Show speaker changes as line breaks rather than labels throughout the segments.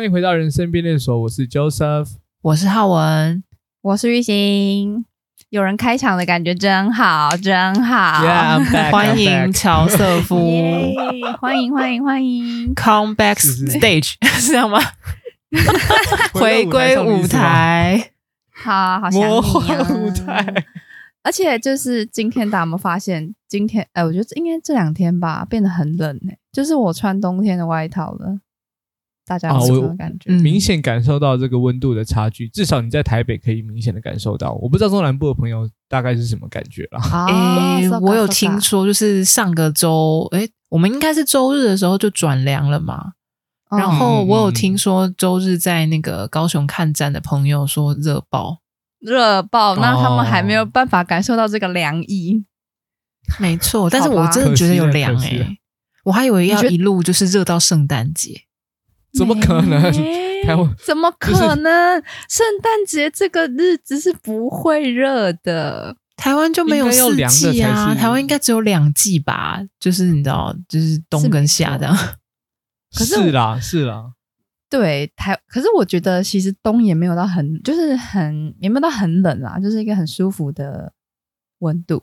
欢迎回到人生变电所，我是 Joseph，
我是浩文，
我是玉兴。有人开场的感觉真好，真好。
Yeah, back,
欢迎乔瑟夫，
yeah, 欢迎欢迎欢迎
，Come back stage 是，是这样吗？回归舞台，
好好想你啊！
魔幻舞台。
而且就是今天，大家有没有发现？今天哎，我觉得应该这两天吧，变得很冷哎。就是我穿冬天的外套了，大家有什么感觉？
明显感受到这个温度的差距。至少你在台北可以明显的感受到。我不知道中南部的朋友大概是什么感觉了。
哎、哦，我有听说，就是上个周，哎，我们应该是周日的时候就转凉了嘛。哦、然后我有听说周日在那个高雄看展的朋友说热爆。
热爆，那他们还没有办法感受到这个凉意。
哦、没错，但是我真的觉得有凉哎、欸，我还以为要一路就是热到圣诞节，
怎么可能？
台湾怎么可能？圣诞节这个日子是不会热的，
台湾就没有四季啊，台湾应该只有两季吧？就是你知道，就是冬跟夏这样。
可是，是啦，是啦。
对台，可是我觉得其实冬也没有到很，就是很也没有到很冷啦，就是一个很舒服的温度。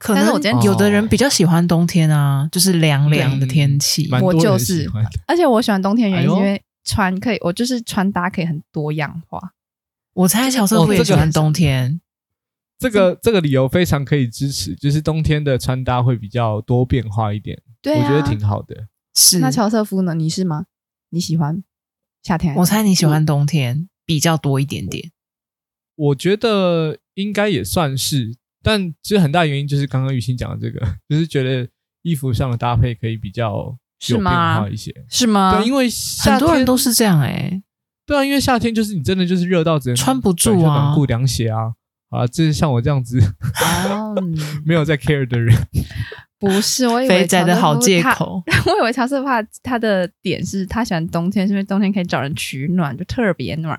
可能我今天有的人比较喜欢冬天啊，就是凉凉的天气。
我就是，而且我喜欢冬天的原因是因为穿可以，我就是穿搭可以很多样化。
我猜小时候也喜欢冬天，
这个这个理由非常可以支持，就是冬天的穿搭会比较多变化一点。对，我觉得挺好的。
是，那乔瑟夫呢？你是吗？你喜欢夏天？
我猜你喜欢冬天比较多一点点。
我觉得应该也算是，但其实很大原因就是刚刚雨欣讲的这个，就是觉得衣服上的搭配可以比较有变化一些，
是吗？
对，因为
很多人都是这样哎、欸。
对啊，因为夏天就是你真的就是热到只能
穿不住啊，
短裤凉鞋啊，啊，就是像我这样子 没有在 care 的人。
不是，我以为
肥宅的好借口。
我以为乔瑟夫他的点是他喜欢冬天，是因为冬天可以找人取暖，就特别暖。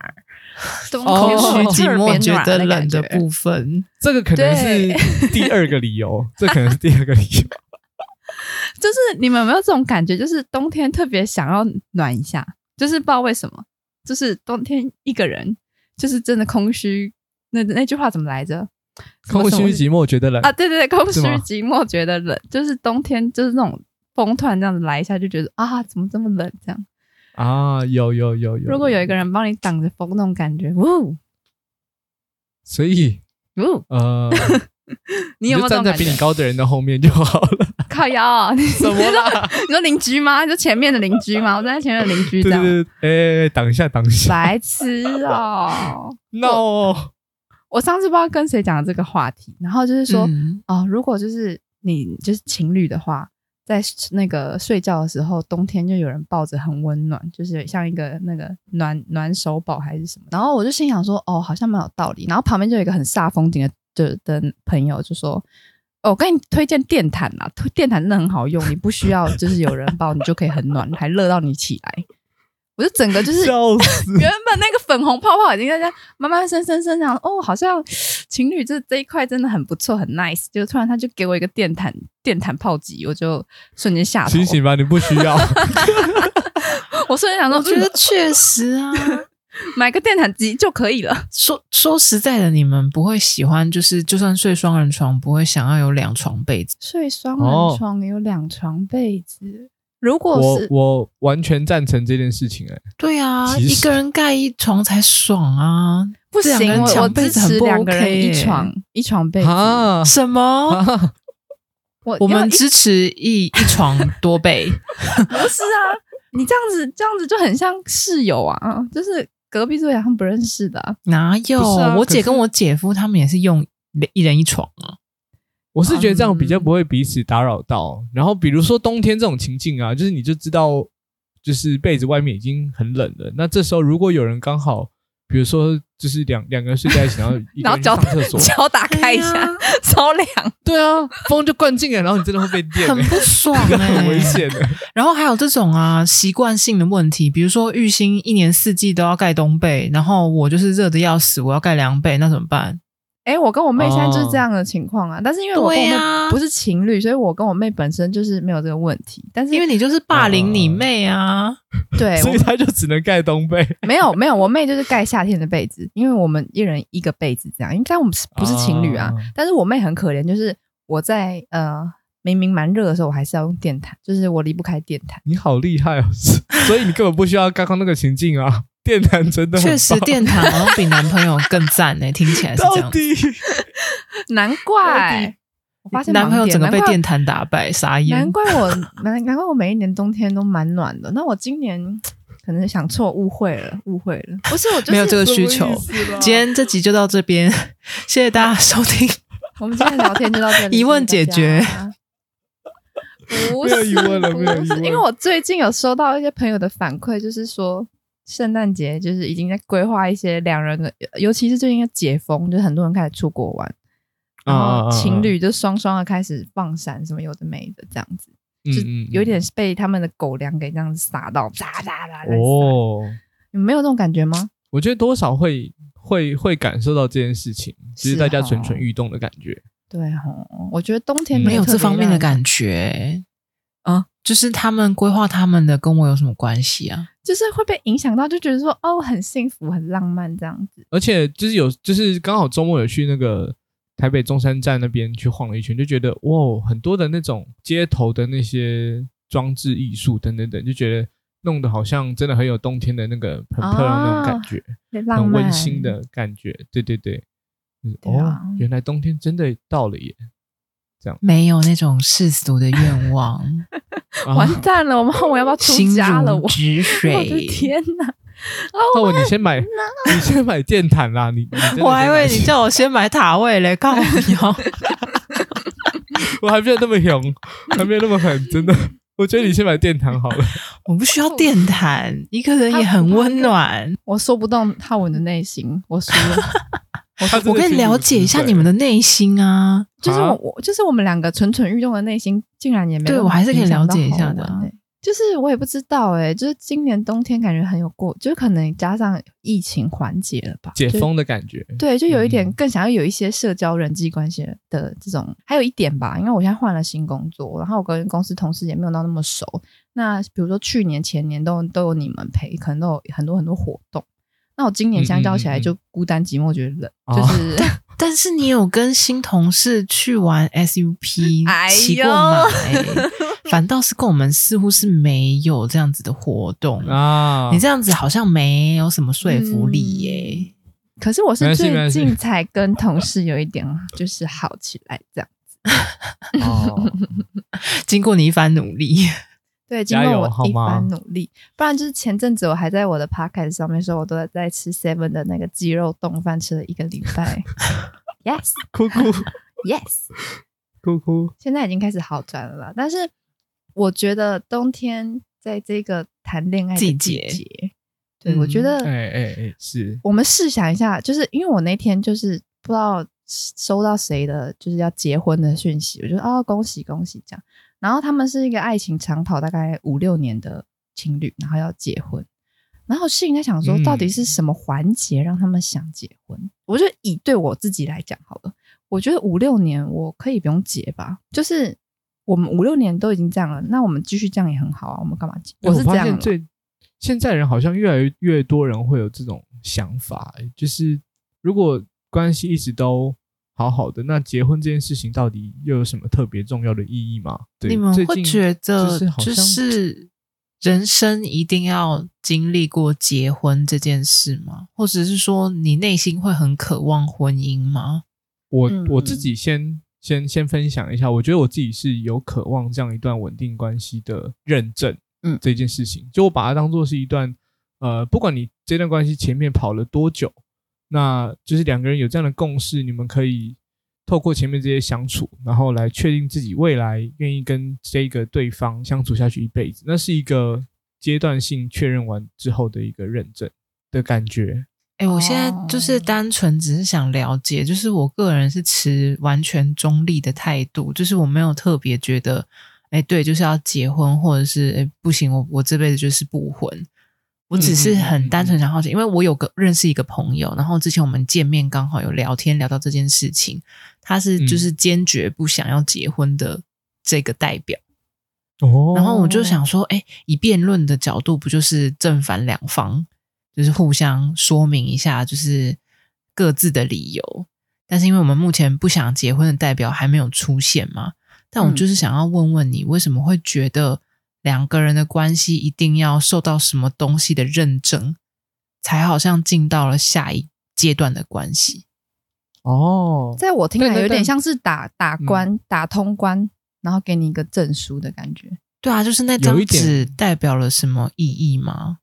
冬天
空虚寂寞觉得冷的部分，
这个可能是第二个理由。这可能是第二个理由。
就是你们有没有这种感觉？就是冬天特别想要暖一下，就是不知道为什么，就是冬天一个人，就是真的空虚。那那句话怎么来着？
空虚寂寞觉得冷
啊！对对对，空虚寂寞觉得冷，就是冬天就是那种风突然这样子来一下，就觉得啊，怎么这么冷这样
啊？有有有有，
如果有一个人帮你挡着风，那种感觉，呜！
所以，
呜
呃，
你有没有
站在比你高的人的后面就好了？
靠腰，你
什么了？
你说邻居吗？就前面的邻居吗？我站在前面的邻居这样，
对对对，哎，等一下，挡一下，
白痴哦
，no。
我上次不知道跟谁讲的这个话题，然后就是说，
嗯、
哦，如果就是你就是情侣的话，在那个睡觉的时候，冬天就有人抱着很温暖，就是像一个那个暖暖手宝还是什么。然后我就心想说，哦，好像蛮有道理。然后旁边就有一个很煞风景的的的朋友就说，哦，我跟你推荐电毯啦，电毯真的很好用，你不需要就是有人抱，你就可以很暖，还热到你起来。我就整个就是 原本那个粉红泡泡已经在这慢慢升升升上，哦，好像情侣这这一块真的很不错，很 nice。就突然他就给我一个电毯电毯炮击，我就瞬间吓。
醒醒吧，你不需要。
我瞬间想说，
我觉得确实啊，
买个电毯机就可以了。
说说实在的，你们不会喜欢，就是就算睡双人床，不会想要有两床被子。
睡双人床有两床被子。哦如果是
我，我完全赞成这件事情哎、欸。
对啊，一个人盖一床才爽啊！
不行，我支持两个人一床一床被子。啊、
什么？啊、我我们支持一一床 多被。
不是啊，你这样子这样子就很像室友啊，就是隔壁桌他们不认识的、啊。
哪有？啊、我姐跟我姐夫他们也是用一人一床啊。
我是觉得这样比较不会彼此打扰到，然后比如说冬天这种情境啊，就是你就知道，就是被子外面已经很冷了。那这时候如果有人刚好，比如说就是两两个人睡在一起，然后一个人上厕所，
脚打开一下，超凉。
对啊，风就灌进来，然后你真的会被电，
很不爽哎，
很危险的。
然后还有这种啊习惯性的问题，比如说玉兴一年四季都要盖冬被，然后我就是热的要死，我要盖凉被，那怎么办？
哎，我跟我妹现在就是这样的情况啊。哦、但是因为我跟我妹不是情侣，所以我跟我妹本身就是没有这个问题。但是
因为你就是霸凌你妹啊，哦、
对，
所以她就只能盖冬被。
没有没有，我妹就是盖夏天的被子，因为我们一人一个被子这样。应该我们不是情侣啊，哦、但是我妹很可怜，就是我在呃明明蛮热的时候，我还是要用电毯，就是我离不开电毯。
你好厉害哦，所以你根本不需要刚刚那个情境啊。电毯真的
确实，电毯好像比男朋友更赞呢。听起来是这样子。
难怪 我发现
男朋友整个被电毯打败，傻眼。
难怪我 难难怪我每一年冬天都蛮暖的。那我今年 可能想错，误会了，误会了。不是，我就是
没有这个需求。今天这集就到这边，谢谢大家收听。
我们今天聊天就到这里，
疑问解决。
不是，
疑问了，没有疑问。
因为我最近有收到一些朋友的反馈，就是说。圣诞节就是已经在规划一些两人的，尤其是最近要解封，就是很多人开始出国玩，然后情侣就双双的开始放闪，什么有的没的这样子，嗯、就有点被他们的狗粮给这样子撒到，哒哒哒哦，你们没有这种感觉吗？
我觉得多少会会会感受到这件事情，其实大家蠢蠢欲动的感觉。
对哦，我觉得冬天
没有这方面的感觉。啊，就是他们规划他们的，跟我有什么关系啊？
就是会被影响到，就觉得说哦，很幸福，很浪漫这样子。
而且就是有，就是刚好周末有去那个台北中山站那边去晃了一圈，就觉得哇，很多的那种街头的那些装置艺术等等等，就觉得弄得好像真的很有冬天的那个很漂亮那种感觉，哦、很温馨的感觉。对对对，对啊、哦，原来冬天真的到了耶。这样
没有那种世俗的愿望，
完蛋了！我们后面要不要出家了？我的天哪！
那我你先买，你先买电毯啦！你，你
我还以为你叫我先买塔位嘞，靠你哦！
我还没有那么勇，还没有那么狠，真的。我觉得你先买电毯好了。
我不需要电毯，一个人也很温暖。
我说不动皓文的内心，我输了。
我可以了解一下你们的内心啊，
就是我，我就是我们两个蠢蠢欲动的内心，竟然也没有。
对，我还是可以了解一下的。
就是我也不知道哎、欸，就是今年冬天感觉很有过，就是可能加上疫情缓解了吧，
解封的感觉。
对，就有一点更想要有一些社交人际关系的这种，还有一点吧，因为我现在换了新工作，然后我跟公司同事也没有到那么熟。那比如说去年、前年都都有你们陪，可能都有很多很多活动。那我今年相较起来就孤单寂寞，觉得冷，嗯嗯嗯就是。
但 但是你有跟新同事去玩 SUP，骑过马，欸，反倒是跟我们似乎是没有这样子的活动啊。你这样子好像没有什么说服力耶，欸嗯。
可是我是最近才跟同事有一点就是好起来这样子。
哦，经过你一番努力。
对，经过我一番努力，不然就是前阵子我还在我的 podcast 上面说，我都在在吃 seven 的那个鸡肉冻饭，吃了一个礼拜。Yes，
哭哭。
Yes，
哭哭。
现在已经开始好转了啦，但是我觉得冬天在这个谈恋爱季节，对、嗯、我觉得，
哎哎哎，是。
我们试想一下，就是因为我那天就是不知道收到谁的，就是要结婚的讯息，我就说哦，恭喜恭喜这样。然后他们是一个爱情长跑大概五六年的情侣，然后要结婚。然后心里在想说，到底是什么环节让他们想结婚？嗯、我觉得以对我自己来讲好了，我觉得五六年我可以不用结吧。就是我们五六年都已经这样了，那我们继续这样也很好啊。我们干嘛结？我是这样。最
现在人好像越来越多人会有这种想法，就是如果关系一直都。好好的，那结婚这件事情到底又有什么特别重要的意义吗？对，
你们会觉得就是人生一定要经历过结婚这件事吗？或者是说你内心会很渴望婚姻吗？
我我自己先先先分享一下，我觉得我自己是有渴望这样一段稳定关系的认证，嗯，这件事情，就我把它当做是一段，呃，不管你这段关系前面跑了多久。那就是两个人有这样的共识，你们可以透过前面这些相处，然后来确定自己未来愿意跟这个对方相处下去一辈子。那是一个阶段性确认完之后的一个认证的感觉。
哎、欸，我现在就是单纯只是想了解，就是我个人是持完全中立的态度，就是我没有特别觉得，哎、欸，对，就是要结婚，或者是哎、欸，不行，我我这辈子就是不婚。我只是很单纯想好奇，因为我有个认识一个朋友，然后之前我们见面刚好有聊天聊到这件事情，他是就是坚决不想要结婚的这个代表。
哦，
然后我就想说，哎，以辩论的角度，不就是正反两方，就是互相说明一下，就是各自的理由。但是因为我们目前不想结婚的代表还没有出现嘛，但我就是想要问问你，为什么会觉得两个人的关系一定要受到什么东西的认证，才好像进到了下一阶段的关系？
哦，
在我听来有点像是打打关、打通关。然后给你一个证书的感觉，
对啊，就是那张纸代表了什么意义吗？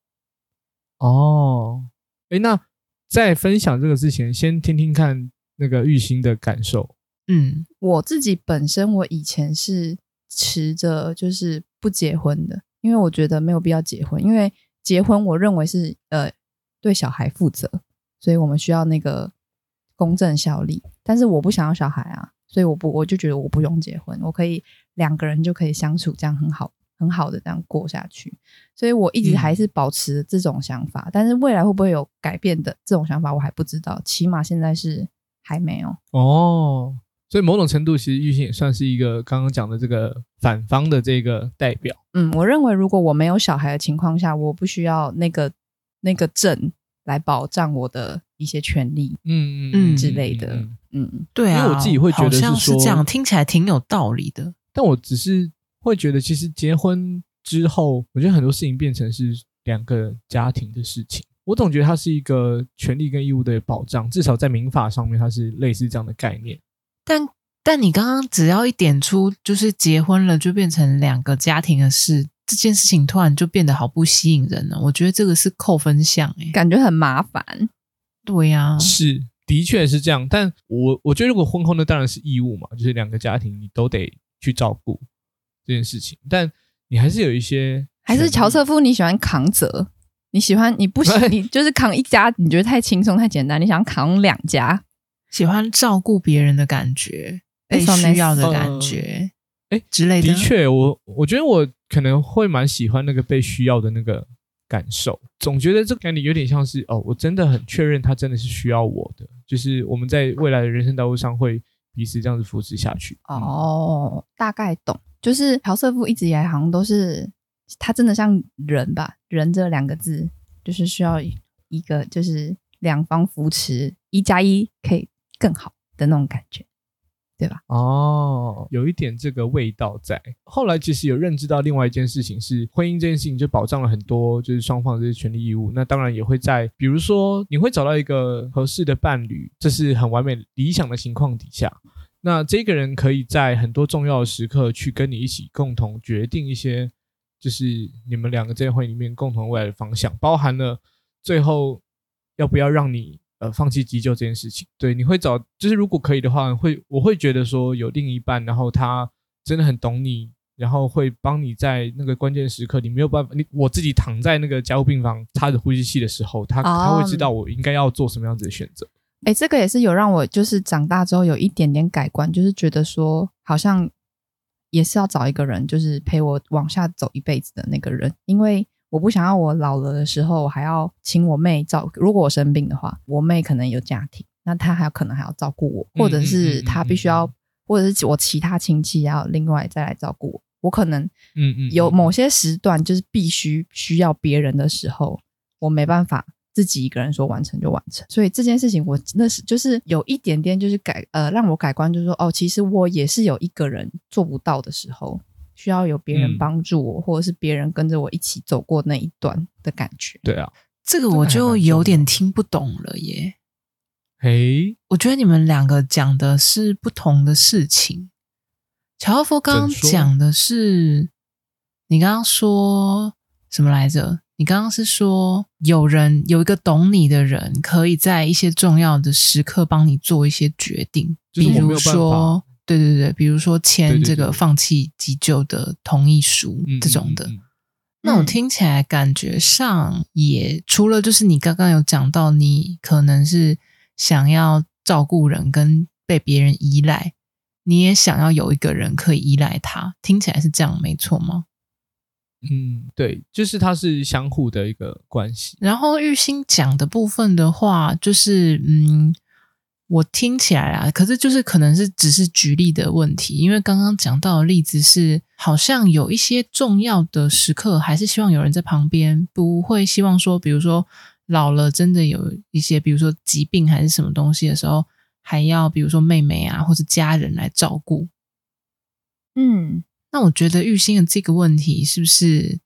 哦，哎，那在分享这个之前，先听听看那个玉心的感受。
嗯，我自己本身我以前是持着就是不结婚的，因为我觉得没有必要结婚，因为结婚我认为是呃对小孩负责，所以我们需要那个公正效力，但是我不想要小孩啊。所以我不，我就觉得我不用结婚，我可以两个人就可以相处，这样很好，很好的这样过下去。所以我一直还是保持这种想法，嗯、但是未来会不会有改变的这种想法，我还不知道。起码现在是还没有。
哦，所以某种程度，其实玉兴也算是一个刚刚讲的这个反方的这个代表。
嗯，我认为如果我没有小孩的情况下，我不需要那个那个证来保障我的一些权利，嗯嗯之类的。嗯
嗯，对啊，
因为我自己会觉得是说，
是这样，听起来挺有道理的。
但我只是会觉得，其实结婚之后，我觉得很多事情变成是两个家庭的事情。我总觉得它是一个权利跟义务的保障，至少在民法上面，它是类似这样的概念。
但但你刚刚只要一点出，就是结婚了就变成两个家庭的事，这件事情突然就变得好不吸引人了。我觉得这个是扣分项，哎，感觉很麻烦。对呀、啊，
是。的确是这样，但我我觉得如果婚后那当然是义务嘛，就是两个家庭你都得去照顾这件事情。但你还是有一些，
还是乔瑟夫你喜欢扛责，你喜欢你不喜 你就是扛一家，你觉得太轻松太简单，你想扛两家，
喜欢照顾别人的感觉，被需要的感觉，
哎、呃、
之类的。
的确，我我觉得我可能会蛮喜欢那个被需要的那个。感受总觉得这个感觉有点像是哦，我真的很确认他真的是需要我的，就是我们在未来的人生道路上会彼此这样子扶持下去。
哦，大概懂，就是乔瑟夫一直以来好像都是他真的像人吧，人这两个字就是需要一个就是两方扶持，一加一可以更好的那种感觉。对吧？
哦，有一点这个味道在。后来其实有认知到另外一件事情是，婚姻这件事情就保障了很多，就是双方的这些权利义务。那当然也会在，比如说你会找到一个合适的伴侣，这是很完美理想的情况底下，那这个人可以在很多重要的时刻去跟你一起共同决定一些，就是你们两个在婚姻里面共同未来的方向，包含了最后要不要让你。呃，放弃急救这件事情，对，你会找，就是如果可以的话，会，我会觉得说有另一半，然后他真的很懂你，然后会帮你在那个关键时刻，你没有办法，你我自己躺在那个加护病房插着呼吸器的时候，他、oh. 他会知道我应该要做什么样子的选择。
哎，这个也是有让我就是长大之后有一点点改观，就是觉得说好像也是要找一个人，就是陪我往下走一辈子的那个人，因为。我不想要我老了的时候，我还要请我妹照。如果我生病的话，我妹可能有家庭，那她还有可能还要照顾我，或者是她必须要，嗯嗯嗯嗯、或者是我其他亲戚要另外再来照顾我。我可能嗯嗯有某些时段就是必须需要别人的时候，我没办法自己一个人说完成就完成。所以这件事情我那是就是有一点点就是改呃让我改观，就是说哦，其实我也是有一个人做不到的时候。需要有别人帮助我，嗯、或者是别人跟着我一起走过那一段的感觉。
对啊，
这个我就有点听不懂了耶。
嘿，
我觉得你们两个讲的是不同的事情。乔瑟夫刚刚讲的是，你刚刚说什么来着？你刚刚是说有人有一个懂你的人，可以在一些重要的时刻帮你做一些决定，
就是、
比如说。对对对，比如说签这个放弃急救的同意
书
这种的，那我听起来感觉上也除了就是你刚刚有讲到，你可能是想要照顾人跟被别人依赖，你也想要有一个人可以依赖他，听起来是这样没错吗？
嗯，对，就是它是相互的一个关系。
然后玉兴讲的部分的话，就是嗯，我听起来啊，可是就是可能是只是举例的问题，因为刚刚讲到的例子是，好像有一些重要的时刻，还是希望有人在旁边，不会希望说，比如说老了真的有一些，比如说疾病还是什么东西的时候，还要比如说妹妹啊或者家人来照顾。
嗯。
那我觉得玉兴的这个问题是不是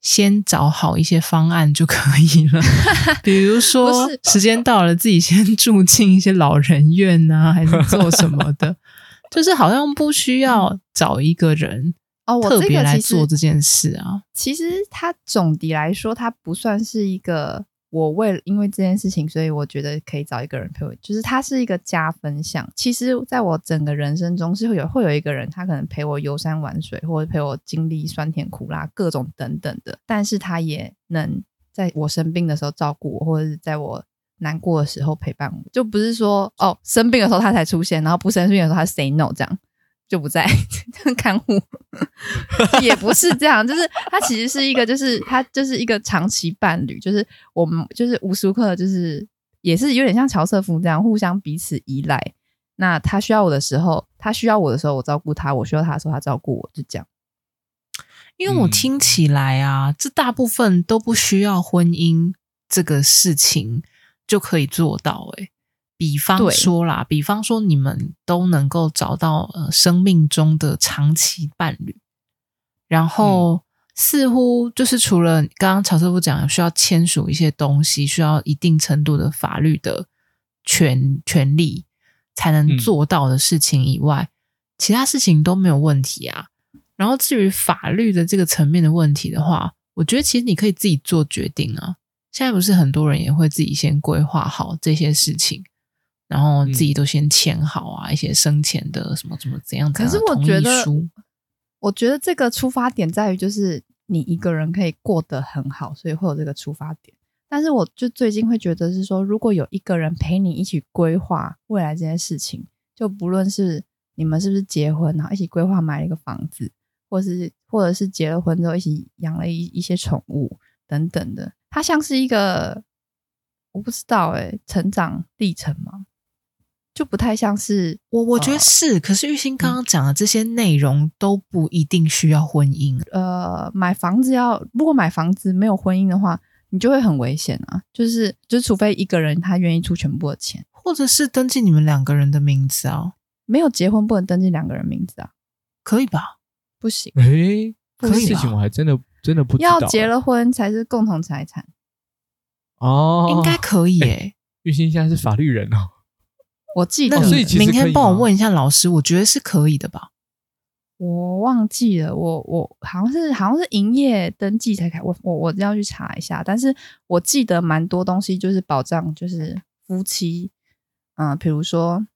先找好一些方案就可以了？比如说时间到了，自己先住进一些老人院啊，还是做什么的？就是好像不需要找一个人哦，特别来做这件事啊。
其实它总的来说，它不算是一个。我为了因为这件事情，所以我觉得可以找一个人陪我，就是他是一个加分项。其实，在我整个人生中，是会有会有一个人，他可能陪我游山玩水，或者陪我经历酸甜苦辣各种等等的。但是，他也能在我生病的时候照顾我，或者是在我难过的时候陪伴我。就不是说哦，生病的时候他才出现，然后不生病的时候他 say no 这样。就不在 看护，也不是这样，就是他其实是一个，就是他就是一个长期伴侣，就是我们就是无时无刻就是也是有点像乔瑟夫这样互相彼此依赖。那他需要我的时候，他需要我的时候，我照顾他；我需要他的时候，他照顾我，就这样。
因为我听起来啊，这大部分都不需要婚姻这个事情就可以做到，欸，诶比方说啦，比方说你们都能够找到呃生命中的长期伴侣，然后、嗯、似乎就是除了刚刚曹师傅讲需要签署一些东西，需要一定程度的法律的权权利才能做到的事情以外，嗯、其他事情都没有问题啊。然后至于法律的这个层面的问题的话，我觉得其实你可以自己做决定啊。现在不是很多人也会自己先规划好这些事情。然后自己都先签好啊，嗯、一些生前的什么什么怎样怎样的同意书。可是我觉得，
我觉得这个出发点在于，就是你一个人可以过得很好，所以会有这个出发点。但是我就最近会觉得是说，如果有一个人陪你一起规划未来这件事情，就不论是你们是不是结婚，然后一起规划买了一个房子，或是或者是结了婚之后一起养了一一些宠物等等的，它像是一个我不知道哎、欸，成长历程吗？就不太像是
我，我觉得是。呃、可是玉兴刚刚讲的这些内容都不一定需要婚姻。
呃，买房子要，如果买房子没有婚姻的话，你就会很危险啊。就是，就是除非一个人他愿意出全部的钱，
或者是登记你们两个人的名字啊。
没有结婚不能登记两个人名字啊？
可以吧？
不行。
哎、欸，这事情我还真的真的不知道。
要结了婚才是共同财产。
哦，
应该可以诶、欸
欸。玉兴现在是法律人哦。
我记得，
那你明天帮我问一下老师，我觉得是可以的吧？
我忘记了，我我好像是好像是营业登记才开，我我我要去查一下。但是我记得蛮多东西就是保障，就是夫妻，嗯、呃，比如说。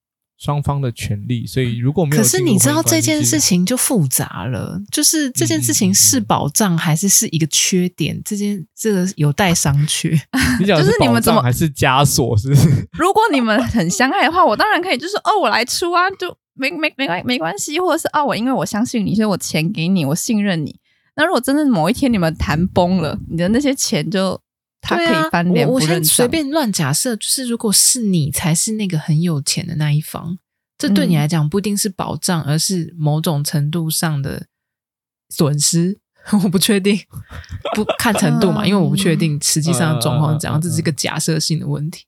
双方的权利，所以如果没有，
可是你知道这件事情就复杂了，就是这件事情是保障还是是一个缺点？这件这个有待商榷。
你讲的是保障还是枷锁？是不是？
如果你们很相爱的话，我当然可以，就是哦，我来出啊，就没没没关没关系，或者是啊、哦，我因为我相信你，所以我钱给你，我信任你。那如果真的某一天你们谈崩了，你的那些钱就他可以翻脸、啊。我我先随便乱假设，就是如果是你才是那个很有钱的那一方。这对你来讲不一定是保障，嗯、而是某种程度上的损失。我不确定，不看程度嘛，因为我不确定实际上的状况怎样，这是一个假设性的问题。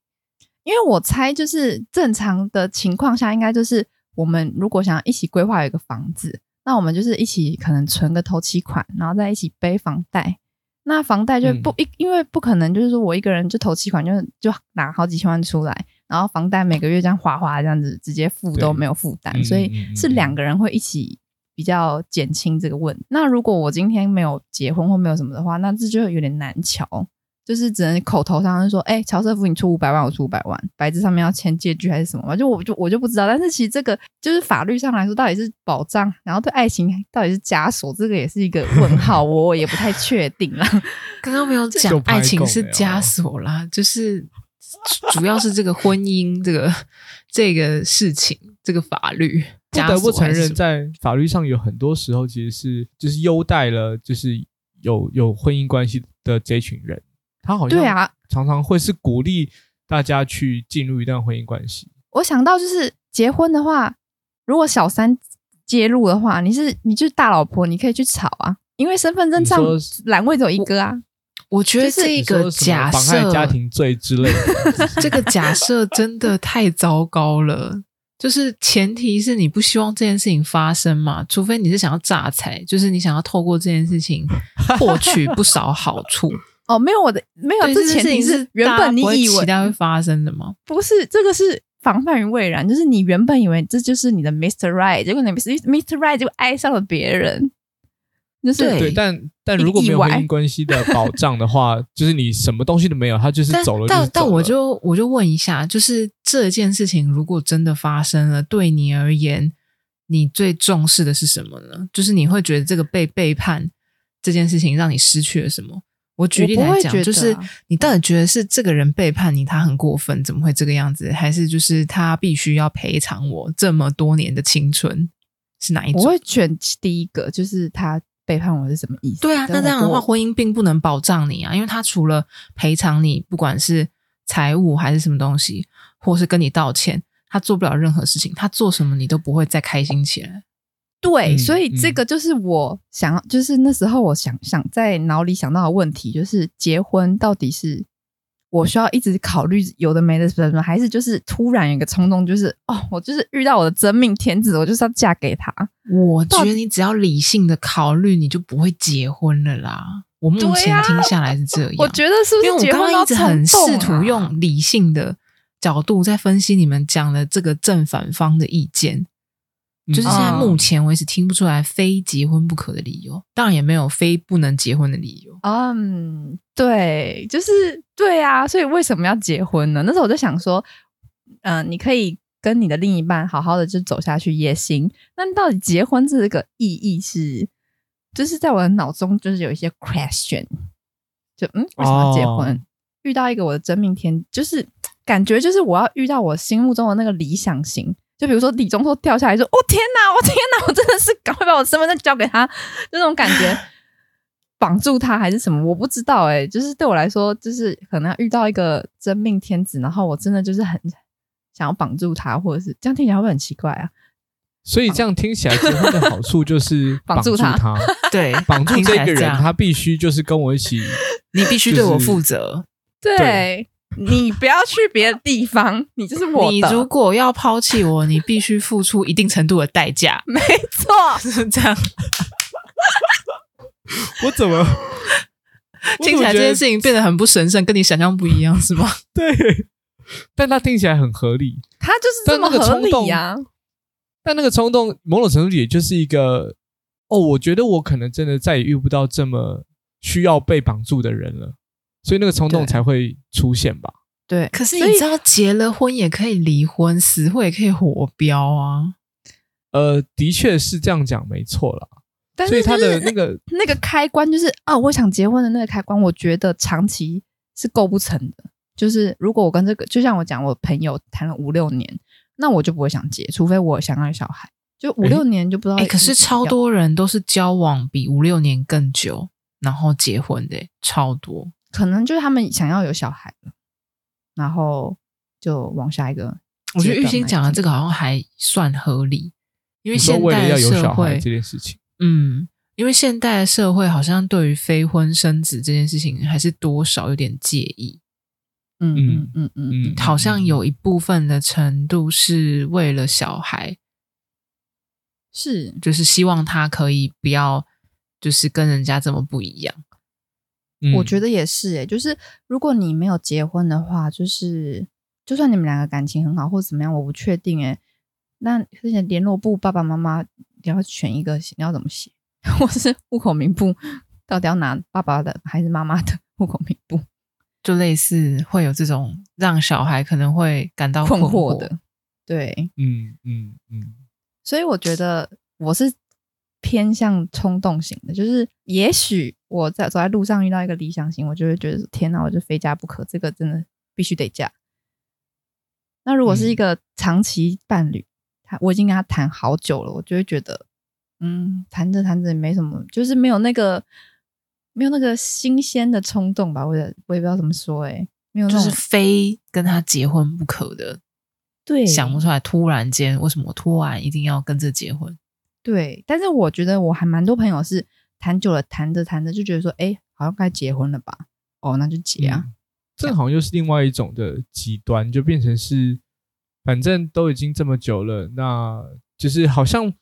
因为我猜，就是正常的情况下，应该就是我们如果想要一起规划一个房子，那我们就是一起可能存个头期款，然后再一起背房贷。那房贷就不一，嗯、因为不可能就是说我一个人就投期款就就拿好几千万出来。然后房贷每个月这样哗哗这样子直接付都没有负担，所以是两个人会一起比较减轻这个问题。嗯、那如果我今天没有结婚或没有什么的话，那这就有点难乔，就是只能口头上说，哎，乔瑟夫你出五百万，我出五百万，白纸上面要签借据还是什么嘛？就我就我就不知道。但是其实这个就是法律上来说到底是保障，然后对爱情到底是枷锁，这个也是一个问号，我也不太确定啦。
刚刚没有讲爱情是枷锁啦，就是。主要是这个婚姻，这个这个事情，这个法律
不得不承认，在法律上有很多时候其实是就是优待了，就是有有婚姻关系的这群人，他好像
对啊，
常常会是鼓励大家去进入一段婚姻关系。
我想到就是结婚的话，如果小三介入的话，你是你就是大老婆，你可以去吵啊，因为身份证上栏位只有一个啊。
我，我觉得这个假
设家庭罪之类的，
这个假设真的太糟糕了。就是前提是你不希望这件事情发生嘛，除非你是想要诈财，就是你想要透过这件事情获取不少好处。
哦，没有我的没有，这前提是原本你以为
它会发生的吗？
不是，这个是防范于未然，就是你原本以为这就是你的 Mr. Right，结果你 Mr. Right 就爱上了别人。
就是对，但但如果没有婚姻关系的保障的话，就是你什么东西都没有，他就是走了，就是走了。
但但我就我就问一下，就是这件事情如果真的发生了，对你而言，你最重视的是什么呢？就是你会觉得这个被背叛这件事情让你失去了什么？我举例来讲，就是你到底觉得是这个人背叛你，他很过分，怎么会这个样子？还是就是他必须要赔偿我这么多年的青春？是哪一种？
我会选第一个，就是他。背叛我是什么意思？
对啊，那这样的话，婚姻并不能保障你啊，因为他除了赔偿你，不管是财务还是什么东西，或是跟你道歉，他做不了任何事情。他做什么你都不会再开心起来。
对，嗯、所以这个就是我想，就是那时候我想想在脑里想到的问题，就是结婚到底是。我需要一直考虑有的没的什么，还是就是突然有一个冲动，就是哦，我就是遇到我的真命天子，我就是要嫁给他。
我觉得你只要理性的考虑，你就不会结婚了啦。我目前听下来是这 样，
我觉得是不是？因为我刚刚一直很试图用理性的角度在分析你们讲的这个正反方的意见。就是现在目前为止听不出来非结婚不可的理由，当然也没有非不能结婚的理由。嗯，对，就是对啊，所以为什么要结婚呢？那时候我就想说，嗯、呃，你可以跟你的另一半好好的就走下去也行。那到底结婚这个意义是，就是在我的脑中就是有一些 question，就嗯，为什么要结婚？哦、遇到一个我的真命天，就是感觉就是我要遇到我心目中的那个理想型。就比如说李钟硕掉下来说：“哦天哪，我天哪，我真的是赶快把我身份证交给他，这种感觉绑住他还是什么？我不知道哎、欸，就是对我来说，就是可能要遇到一个真命天子，然后我真的就是很想要绑住他，或者是这样听起来会不会很奇怪啊？
所以这样听起来结婚的好处就是绑住他，
住他 对，
绑住这个人，他必须就是跟我一起，
你必须对我负责，
对。对”你不要去别的地方，你就是我的。
你如果要抛弃我，你必须付出一定程度的代价。
没错，
是这样。
我怎么
听起来这件事情变得很不神圣，跟你想象不一样，是吗？
对，但它听起来很合理。
它就是这么合理呀。
但那个冲动，某种程度也就是一个哦，我觉得我可能真的再也遇不到这么需要被绑住的人了。所以那个冲动才会出现吧？
对，
可是你知道，结了婚也可以离婚，死会也可以活标啊。
呃，的确是这样讲，没错啦。
但是
所以他的那个
那个开关，就是啊，我想结婚的那个开关，我觉得长期是构不成的。就是如果我跟这个，就像我讲，我朋友谈了五六年，那我就不会想结，除非我想要小孩。就五六年就不知道。哎、欸，
可是超多人都是交往比五六年更久，然后结婚的，超多。
可能就是他们想要有小孩了，然后就往下一个。
我觉得玉兴讲的这个好像还算合理，因为现代社会
这件事情，
嗯，因为现代社会好像对于非婚生子这件事情还是多少有点介意。
嗯嗯嗯嗯嗯，
好像有一部分的程度是为了小孩，
是
就是希望他可以不要就是跟人家这么不一样。
我觉得也是诶、欸，就是如果你没有结婚的话，就是就算你们两个感情很好或者怎么样，我不确定诶、欸。那之前联络簿爸爸妈妈你要选一个，你要怎么写？或是户口名簿到底要拿爸爸的还是妈妈的户口名簿？
就类似会有这种让小孩可能会感到
困惑的，对，
嗯嗯嗯。
所以我觉得我是。偏向冲动型的，就是也许我在走在路上遇到一个理想型，我就会觉得天哪，我就非嫁不可，这个真的必须得嫁。那如果是一个长期伴侣，他我已经跟他谈好久了，我就会觉得，嗯，谈着谈着也没什么，就是没有那个没有那个新鲜的冲动吧？我也我也不知道怎么说、欸，哎，没有，
就是非跟他结婚不可的。
对，
想不出来，突然间为什么我突然一定要跟这结婚？
对，但是我觉得我还蛮多朋友是谈久了，谈着谈着就觉得说，哎，好像该结婚了吧？哦，那就结啊。
嗯、这好像又是另外一种的极端，就变成是，反正都已经这么久了，那就是好像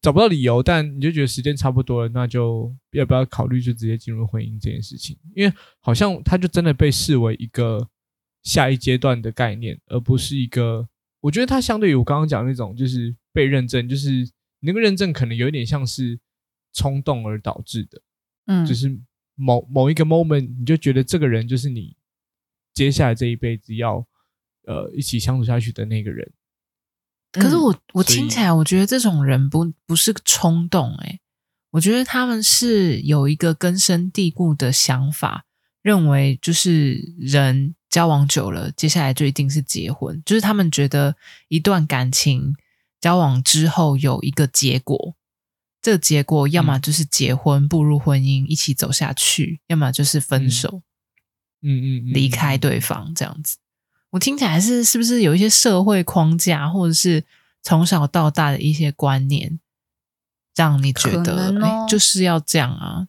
找不到理由，但你就觉得时间差不多了，那就要不要考虑就直接进入婚姻这件事情？因为好像它就真的被视为一个。下一阶段的概念，而不是一个，我觉得它相对于我刚刚讲的那种，就是被认证，就是你那个认证可能有一点像是冲动而导致的，嗯，就是某某一个 moment，你就觉得这个人就是你接下来这一辈子要呃一起相处下去的那个人。
可是我我听起来，我觉得这种人不不是冲动，诶，我觉得他们是有一个根深蒂固的想法，认为就是人。交往久了，接下来就一定是结婚。就是他们觉得一段感情交往之后有一个结果，这个结果要么就是结婚步入婚姻一起走下去，要么就是分手，
嗯嗯，
离开对方这样子。我听起来是是不是有一些社会框架，或者是从小到大的一些观念，让你觉得哎，就是要这样啊，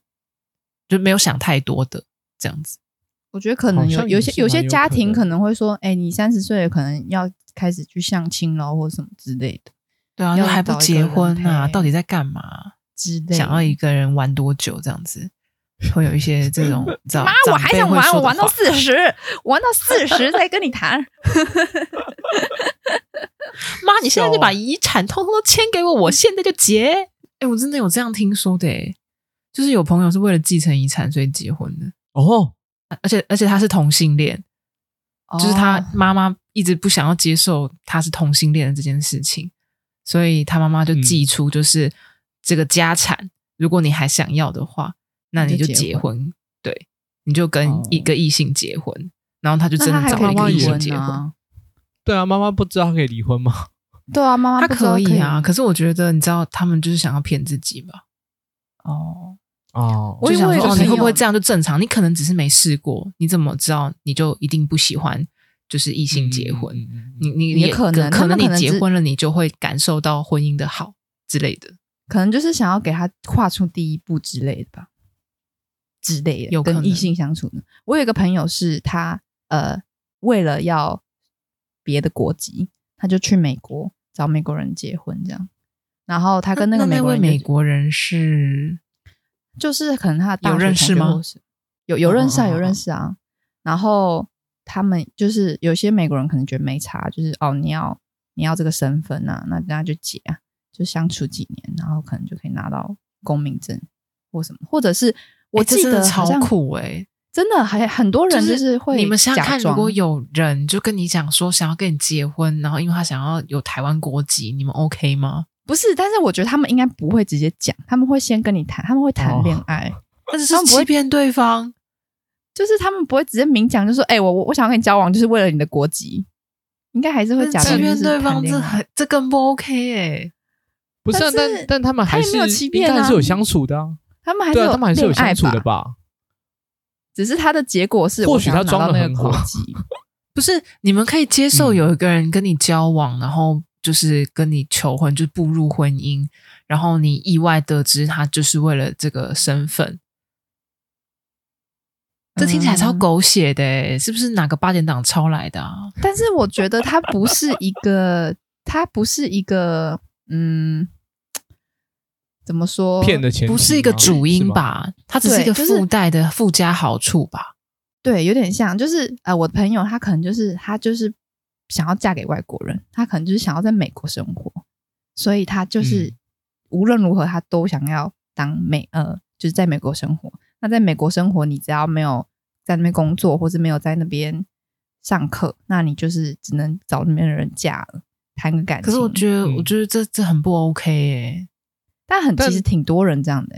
就没有想太多的这样子。
我觉得可能有有些有些家庭可能会说，哎，你三十岁了，可能要开始去相亲了，或什么之类的。
对啊，又还不结婚啊？到底在干嘛？
之类，
想要一个人玩多久？这样子会有一些 这种。
妈，我还想玩，我玩到四十，玩到四十 再跟你谈。
妈，你现在就把遗产通通都签给我，我现在就结。哎，我真的有这样听说的，哎，就是有朋友是为了继承遗产所以结婚的。
哦。
而且而且他是同性恋，就是他妈妈一直不想要接受他是同性恋的这件事情，所以他妈妈就寄出，就是这个家产，如果你还想要的话，那你就结婚，对，你就跟一个异性结婚，然后他就真的找了一个异性结婚。
对啊，妈妈不知道他可以离婚吗？
对啊，妈妈
他可以啊，可是我觉得你知道，他们就是想要骗自己吧？
哦。
哦，
我就想说，你会不会这样就正常？你可能只是没试过，你怎么知道你就一定不喜欢就是异性结婚？嗯、你你也可能可能你结婚了，你就会感受到婚姻的好之类的，
可能就是想要给他跨出第一步之类的吧，之类的。有跟异性相处呢？我有一个朋友是他呃，为了要别的国籍，他就去美国找美国人结婚，这样。然后他跟那个美国人，
那那美国人是。
就是可能他
有认识吗？
有有认识啊，有认识啊。然后他们就是有些美国人可能觉得没差，就是哦，你要你要这个身份啊，那那就结啊，就相处几年，然后可能就可以拿到公民证或什么，或者是我记得
超酷诶，
真的还很多人就是会。
你们想想看，如果有人就跟你讲说想要跟你结婚，然后因为他想要有台湾国籍，你们 OK 吗？
不是，但是我觉得他们应该不会直接讲，他们会先跟你谈，他们会谈恋爱，
但是他们不会骗对方，
就是他们不会直接明讲，就说：“哎、欸，我我我想要跟你交往，就是为了你的国籍。”应该还是会讲
欺骗对方，这很这更不 OK 哎、欸。
不是、啊，但但，他们还是有欺骗，还是有相处的啊。
他们还是有，
他们还是有相处的吧？
只是他的结果是，
或许他装的很好。
不是，你们可以接受有一个人跟你交往，嗯、然后。就是跟你求婚，就步入婚姻，然后你意外得知他就是为了这个身份，这听起来超狗血的，嗯，是不是哪个八点档抄来的啊？
但是我觉得他不是一个，他不是一个，嗯，怎么说？
骗的钱
不是一个主因吧？它只是一个附带的附加好处吧？
对，有点像，就是呃，我的朋友他可能就是他就是。想要嫁给外国人，他可能就是想要在美国生活，所以他就是、嗯、无论如何他都想要当美呃，就是在美国生活。那在美国生活，你只要没有在那边工作，或是没有在那边上课，那你就是只能找那边的人嫁了，谈个感情。
可是我觉得，嗯、我觉得这这很不 OK 哎，
但很其实挺多人这样的。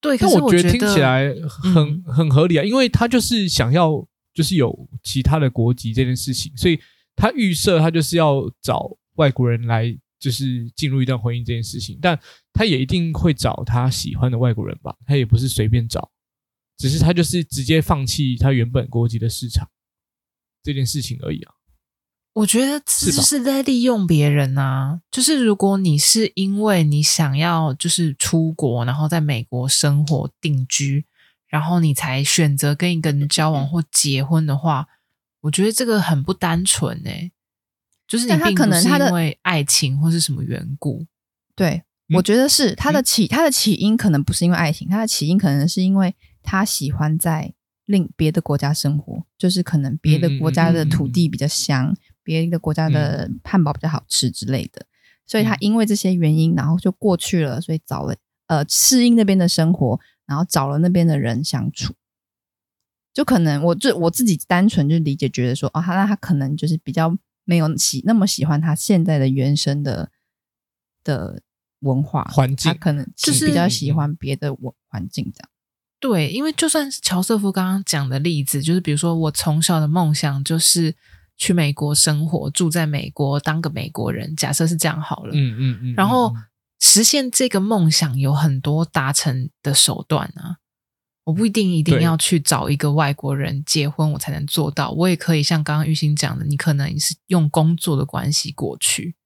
对，
可
是我
觉得听起来很、嗯、很合理啊，因为他就是想要就是有其他的国籍这件事情，所以。他预设他就是要找外国人来，就是进入一段婚姻这件事情，但他也一定会找他喜欢的外国人吧？他也不是随便找，只是他就是直接放弃他原本国籍的市场这件事情而已啊。
我觉得这是在利用别人啊。就是如果你是因为你想要就是出国，然后在美国生活定居，然后你才选择跟一个人交往或结婚的话，我觉得这个很不单纯诶、欸。就是但他可能他的因为爱情或是什么缘故。
对，我觉得是他的起他的起因可能不是因为爱情，他的起因可能是因为他喜欢在另别的国家生活，就是可能别的国家的土地比较香。别的国家的汉堡比较好吃之类的，所以他因为这些原因，然后就过去了，所以找了呃适应那边的生活，然后找了那边的人相处，就可能我就我自己单纯就理解觉得说，哦，他那他可能就是比较没有喜那么喜欢他现在的原生的的文化
环境，
他可能就是比较喜欢别的文环境这样。
对，因为就算是乔瑟夫刚刚讲的例子，就是比如说我从小的梦想就是。去美国生活，住在美国，当个美国人。假设是这样好了，
嗯嗯嗯。
然后实现这个梦想有很多达成的手段啊，我不一定一定要去找一个外国人结婚，我才能做到。我也可以像刚刚玉兴讲的，你可能是用工作的关系过去，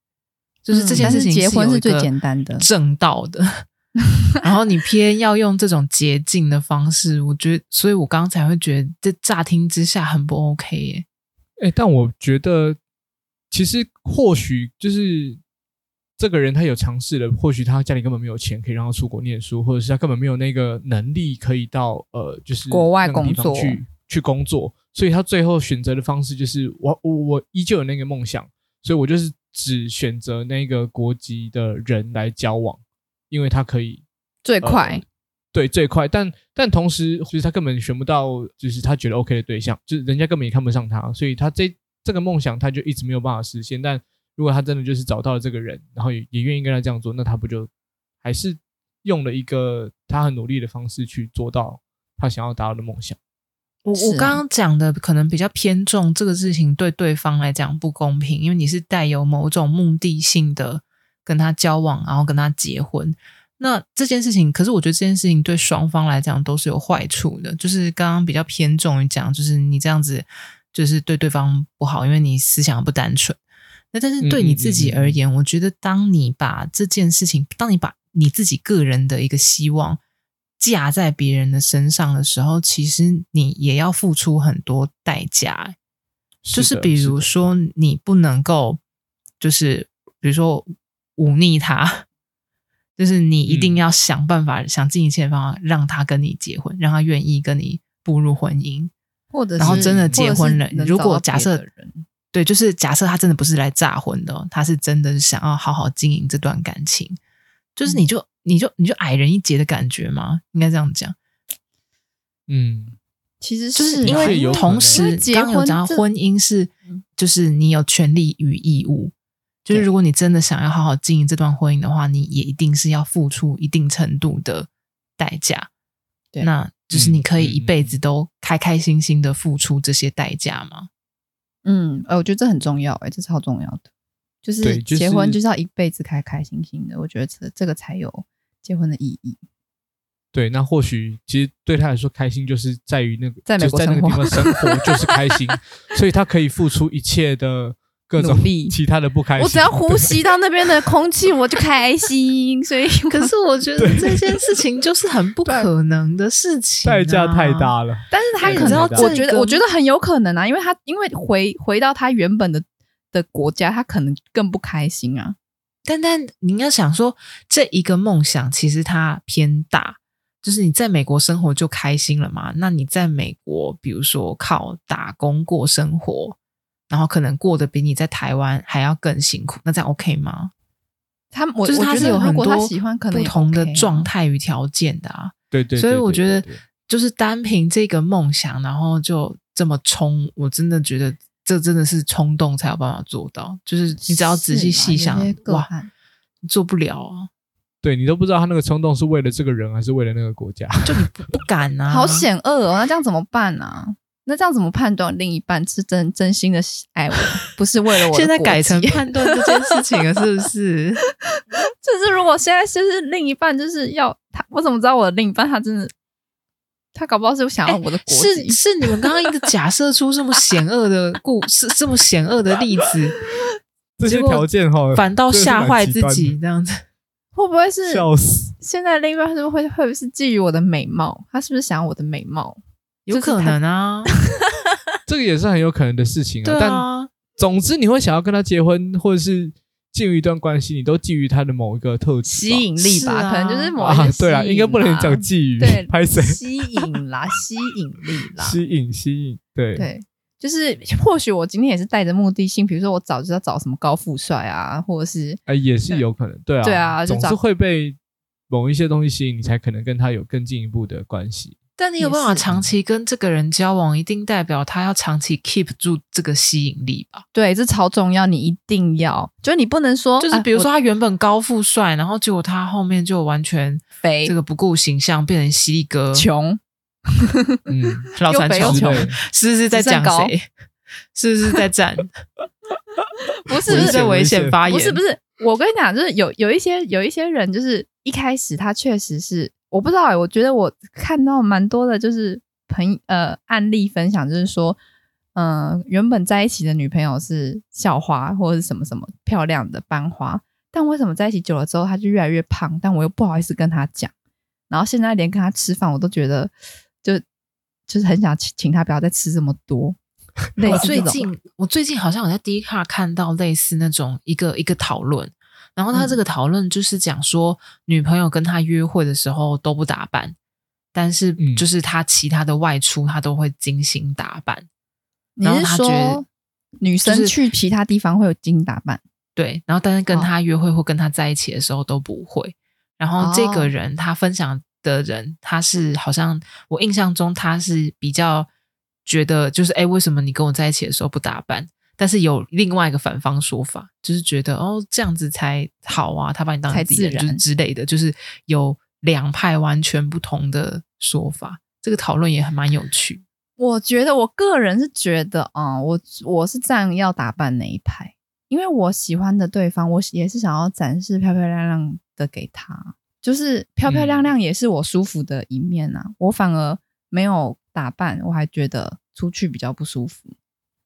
就是这件事情
结婚是最简单的，
正道的。然后你偏要用这种捷径的方式，我觉得，所以我刚才会觉得这乍听之下很不 OK 耶。
哎，但我觉得，其实或许就是这个人他有尝试了，或许他家里根本没有钱可以让他出国念书，或者是他根本没有那个能力可以到呃，就是
国外工作
去去工作，所以他最后选择的方式就是我我我依旧有那个梦想，所以我就是只选择那个国籍的人来交往，因为他可以
最快。呃
对，最快，但但同时，就是他根本选不到，就是他觉得 OK 的对象，就是人家根本也看不上他，所以他这这个梦想他就一直没有办法实现。但如果他真的就是找到了这个人，然后也也愿意跟他这样做，那他不就还是用了一个他很努力的方式去做到他想要达到的梦想？
我我刚刚讲的可能比较偏重这个事情对对方来讲不公平，因为你是带有某种目的性的跟他交往，然后跟他结婚。那这件事情，可是我觉得这件事情对双方来讲都是有坏处的。就是刚刚比较偏重于讲，就是你这样子就是对对方不好，因为你思想不单纯。那但是对你自己而言，嗯嗯嗯，我觉得当你把这件事情，当你把你自己个人的一个希望架在别人的身上的时候，其实你也要付出很多代价。就是比如说，你不能够，就是比如说忤逆他。就是你一定要想办法，嗯、想尽一切方法让他跟你结婚，让他愿意跟你步入婚姻，
或者
然后真的结婚了。如果假设对，就是假设他真的不是来诈婚的，他是真的是想要好好经营这段感情，就是你就、嗯、你就你就矮人一截的感觉吗？应该这样讲。
嗯，
其实
就是因为同时刚刚有讲到婚姻是，就是你有权利与义务。就是如果你真的想要好好经营这段婚姻的话，你也一定是要付出一定程度的代价。对，那就是你可以一辈子都开开心心的付出这些代价吗？
嗯，呃，我觉得这很重要，哎，这超重要的。就是结婚就是要一辈子开开心心的，我觉得这这个才有结婚的意义。
对，那或许其实对他来说，开心就是在于那个
在美国生活，
在那个地方生活就是开心，所以他可以付出一切的。各种其他的不开心，
我只要呼吸到那边的空气，我就开心。所以，
可是我觉得这件事情就是很不可能的事情，
代价太大了。
但是他可能，我觉得，我觉得很有可能啊，因为他因为回回到他原本的的国家，他可能更不开心啊。
但但你要想说，这一个梦想其实它偏大，就是你在美国生活就开心了嘛？那你在美国，比如说靠打工过生活。然后可能过得比你在台湾还要更辛苦，那这样 OK 吗？
他我
就是他是有很多不同的状态与条件的啊。
对对，
所以我觉得就是单凭这个梦想，然后就这么冲，我真的觉得这真的是冲动才有办法做到。就是你只要仔细细想，哇，你做不了啊。
对，你都不知道他那个冲动是为了这个人还是为了那个国家，
就你不敢啊，
好险恶哦，那这样怎么办呢、啊？那这样怎么判断另一半是真真心的爱我，不是为了我？
现在改成 判断这件事情了，是不是？
就是如果现在就是另一半就是要他，我怎么知道我的另一半他真的他搞不好是想要我的国籍。
是是，你们刚刚一直 假设出这么险恶的故事，这么险恶的例子，
这些条件哈，
反倒吓坏自己这样子，
会不会是？
笑死！
现在另一半是不是会会不会是觊觎我的美貌？他是不是想要我的美貌？
有可能啊，
这个也是很有可能的事情啊。
啊
但总之，你会想要跟他结婚，或者是进入一段关系，你都基于他的某一个特质、
吸引力吧？
啊、
可能就是某一个、啊、
对啊，应该不能讲觊觎，
对，
拍谁
吸引啦，吸引力 啦，
吸引吸引，对
对，就是或许我今天也是带着目的性，比如说我早知道找什么高富帅啊，或者是
哎，也是有可能，对啊，
对啊，
总是会被某一些东西吸引，你才可能跟他有更进一步的关系。
但你有办法长期跟这个人交往，一定代表他要长期 keep 住这个吸引力吧？
对，这超重要，你一定要，就是你不能说，
就是比如说他原本高富帅，然后结果他后面就完全
肥，
这个不顾形象，变成犀利哥，
穷，
嗯，
老三穷，是不是在讲谁？是不是在战？
不是，不是
在危险发言，
不是，不是。我跟你讲，就是有有一些有一些人，就是一开始他确实是。我不知道哎、欸，我觉得我看到蛮多的，就是朋呃案例分享，就是说，嗯、呃，原本在一起的女朋友是校花或者是什么什么漂亮的班花，但为什么在一起久了之后，她就越来越胖？但我又不好意思跟她讲，然后现在连跟她吃饭，我都觉得就就是很想请请她不要再吃这么多。
我最近我最近好像我在 Dcard 看到类似那种一个一个讨论。然后他这个讨论就是讲说，女朋友跟他约会的时候都不打扮，但是就是他其他的外出他都会精心打扮。然后他觉得
女生去其他地方会有精心打扮，
对。然后但是跟他约会或跟他在一起的时候都不会。然后这个人他分享的人，他是好像我印象中他是比较觉得就是哎，为什么你跟我在一起的时候不打扮？但是有另外一个反方说法，就是觉得哦，这样子才好啊，他把你当自己人就是之类的，就是有两派完全不同的说法。这个讨论也还蛮有趣。
我觉得我个人是觉得啊、嗯，我我是站要打扮那一派，因为我喜欢的对方，我也是想要展示漂漂亮亮的给他，就是漂漂亮亮也是我舒服的一面啊。嗯、我反而没有打扮，我还觉得出去比较不舒服。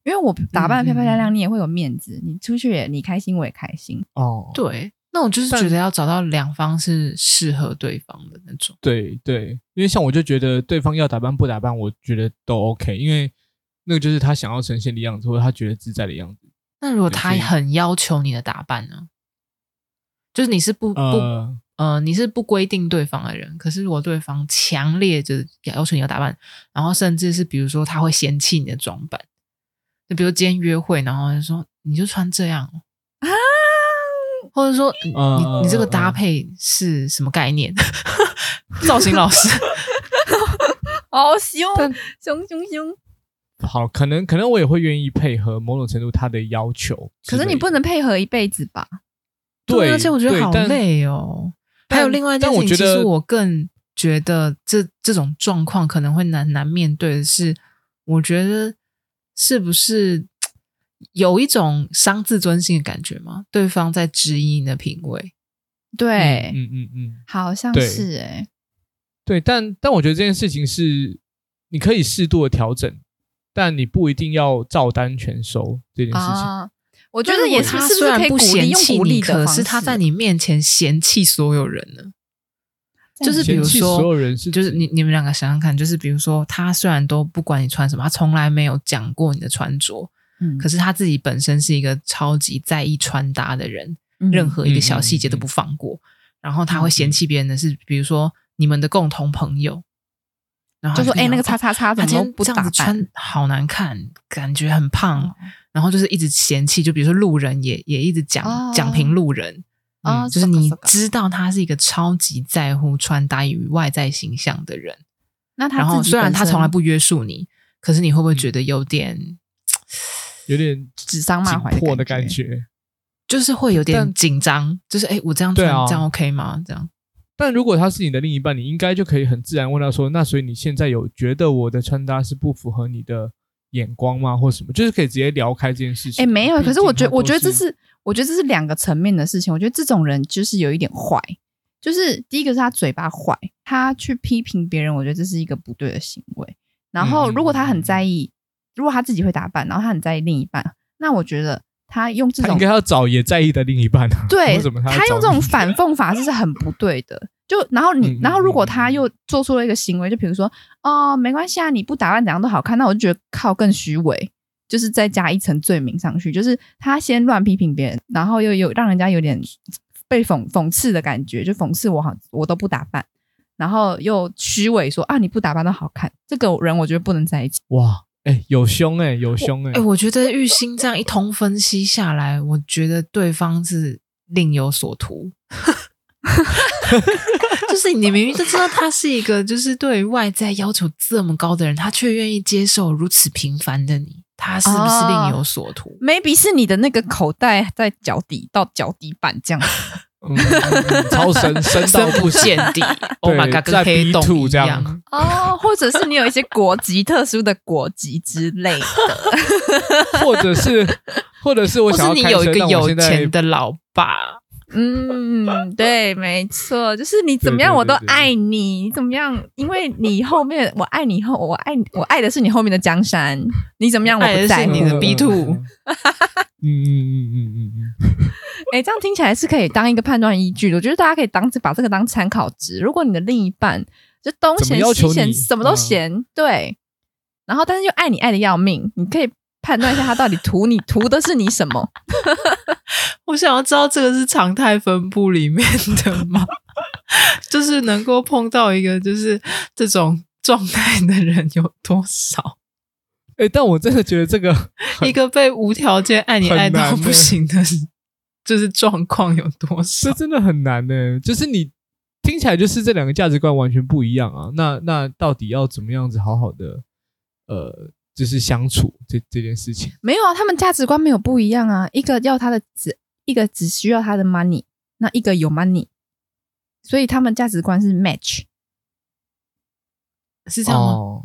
因为我打扮漂漂亮亮，嗯、你也会有面子。你出去也你开心，我也开心。
哦，
对，那我就是觉得要找到两方是适合对方的那种。
对对，因为像我就觉得对方要打扮不打扮，我觉得都 OK，因为那个就是他想要呈现的样子，或者他觉得自在的样子。
那如果他很要求你的打扮呢？就是你是不不呃，呃你是不规定对方的人，可是如果对方强烈的要求你要打扮，然后甚至是比如说他会嫌弃你的装扮。就比如今天约会，然后就说你就穿这样啊，或者说你、uh, 你这个搭配是什么概念？造型老师，
好凶，凶凶凶！
好，可能可能我也会愿意配合某种程度他的要求，
可是你不能配合一辈子吧？
对，而且我觉得好累哦。还有另外一件事情，其实我更觉得这这种状况可能会难难面对的是，我觉得。是不是有一种伤自尊心的感觉吗？对方在质疑你的品味，
对，
嗯嗯嗯，
好像是哎、欸，
对，但但我觉得这件事情是你可以适度的调整，但你不一定要照单全收这件事情。
啊、我觉得也是，是虽然
不嫌弃你，可
是
他在你面前嫌弃所有人呢。就是比如说，
所有人是
就是你你们两个想想看，就是比如说，他虽然都不管你穿什么，他从来没有讲过你的穿着，嗯，可是他自己本身是一个超级在意穿搭的人，嗯、任何一个小细节都不放过。嗯、然后他会嫌弃别人的是，比如说你们的共同朋友，然后就说：“哎、欸，那个叉叉叉，他今天不这样子穿好难看，感觉很胖。哦”然后就是一直嫌弃，就比如说路人也也一直讲讲评路人。嗯，就是你知道他是一个超级在乎穿搭与外在形象的人，
那他
然后虽然他从来不约束你，可是你会不会觉得有点
有点
指桑骂槐
的感觉？
就是会有点紧张，就是哎，我这样穿这样 OK 吗？这样。
但如果他是你的另一半，你应该就可以很自然问他说：“那所以你现在有觉得我的穿搭是不符合你的眼光吗？或什么？”就是可以直接聊开这件事情。
哎，没有，可是我觉得，我觉得这是。我觉得这是两个层面的事情。我觉得这种人就是有一点坏，就是第一个是他嘴巴坏，他去批评别人，我觉得这是一个不对的行为。然后如果他很在意，如果他自己会打扮，然后他很在意另一半，那我觉得他用这种
应该要找也在意的另一半。
对，他用这种反 讽法是很不对的。就然后你，然后如果他又做出了一个行为，就比如说哦，没关系啊，你不打扮怎样都好看，那我就觉得靠更虚伪，就是再加一层罪名上去，就是他先乱批评别人，然后又有让人家有点。被讽讽刺的感觉，就讽刺我好，我都不打扮，然后又虚伪说啊，你不打扮都好看，这个人我觉得不能在一起。
哇，哎、欸，有凶哎、欸，有凶哎、欸！
哎、欸，我觉得玉兴这样一通分析下来，我觉得对方是另有所图，就是你明明就知道他是一个，就是对于外在要求这么高的人，他却愿意接受如此平凡的你。他是不是另有所图、
oh,？Maybe 是你的那个口袋在脚底到脚底板这样子，
嗯嗯、超深深 到不见底。
Oh my god，跟黑洞一样
哦，oh, 或者是你有一些国籍特殊的国籍之类的，
或者是，或者是我想要，
是你有一个有钱的老爸。
嗯，对，没错，就是你怎么样，我都爱你。你怎么样？因为你后面，我爱你后，我爱我爱的是你后面的江山。你怎么样？我不在乎
你的 B two。
嗯嗯嗯嗯嗯嗯。
哎，这样听起来是可以当一个判断依据的。我觉得大家可以当把这个当参考值。如果你的另一半就东嫌西嫌，什么都嫌，对，然后但是又爱你爱的要命，你可以。判断一下他到底图你图的是你什么？
我想要知道这个是常态分布里面的吗？就是能够碰到一个就是这种状态的人有多少？
哎、欸，但我真的觉得这个
一个被无条件爱你爱到不行的，就是状况有多少？
这真的很难呢。就是你听起来就是这两个价值观完全不一样啊。那那到底要怎么样子好好的呃？就是相处这这件事情，
没有啊，他们价值观没有不一样啊。一个要他的只，一个只需要他的 money，那一个有 money，所以他们价值观是 match，
是这样吗？
哦、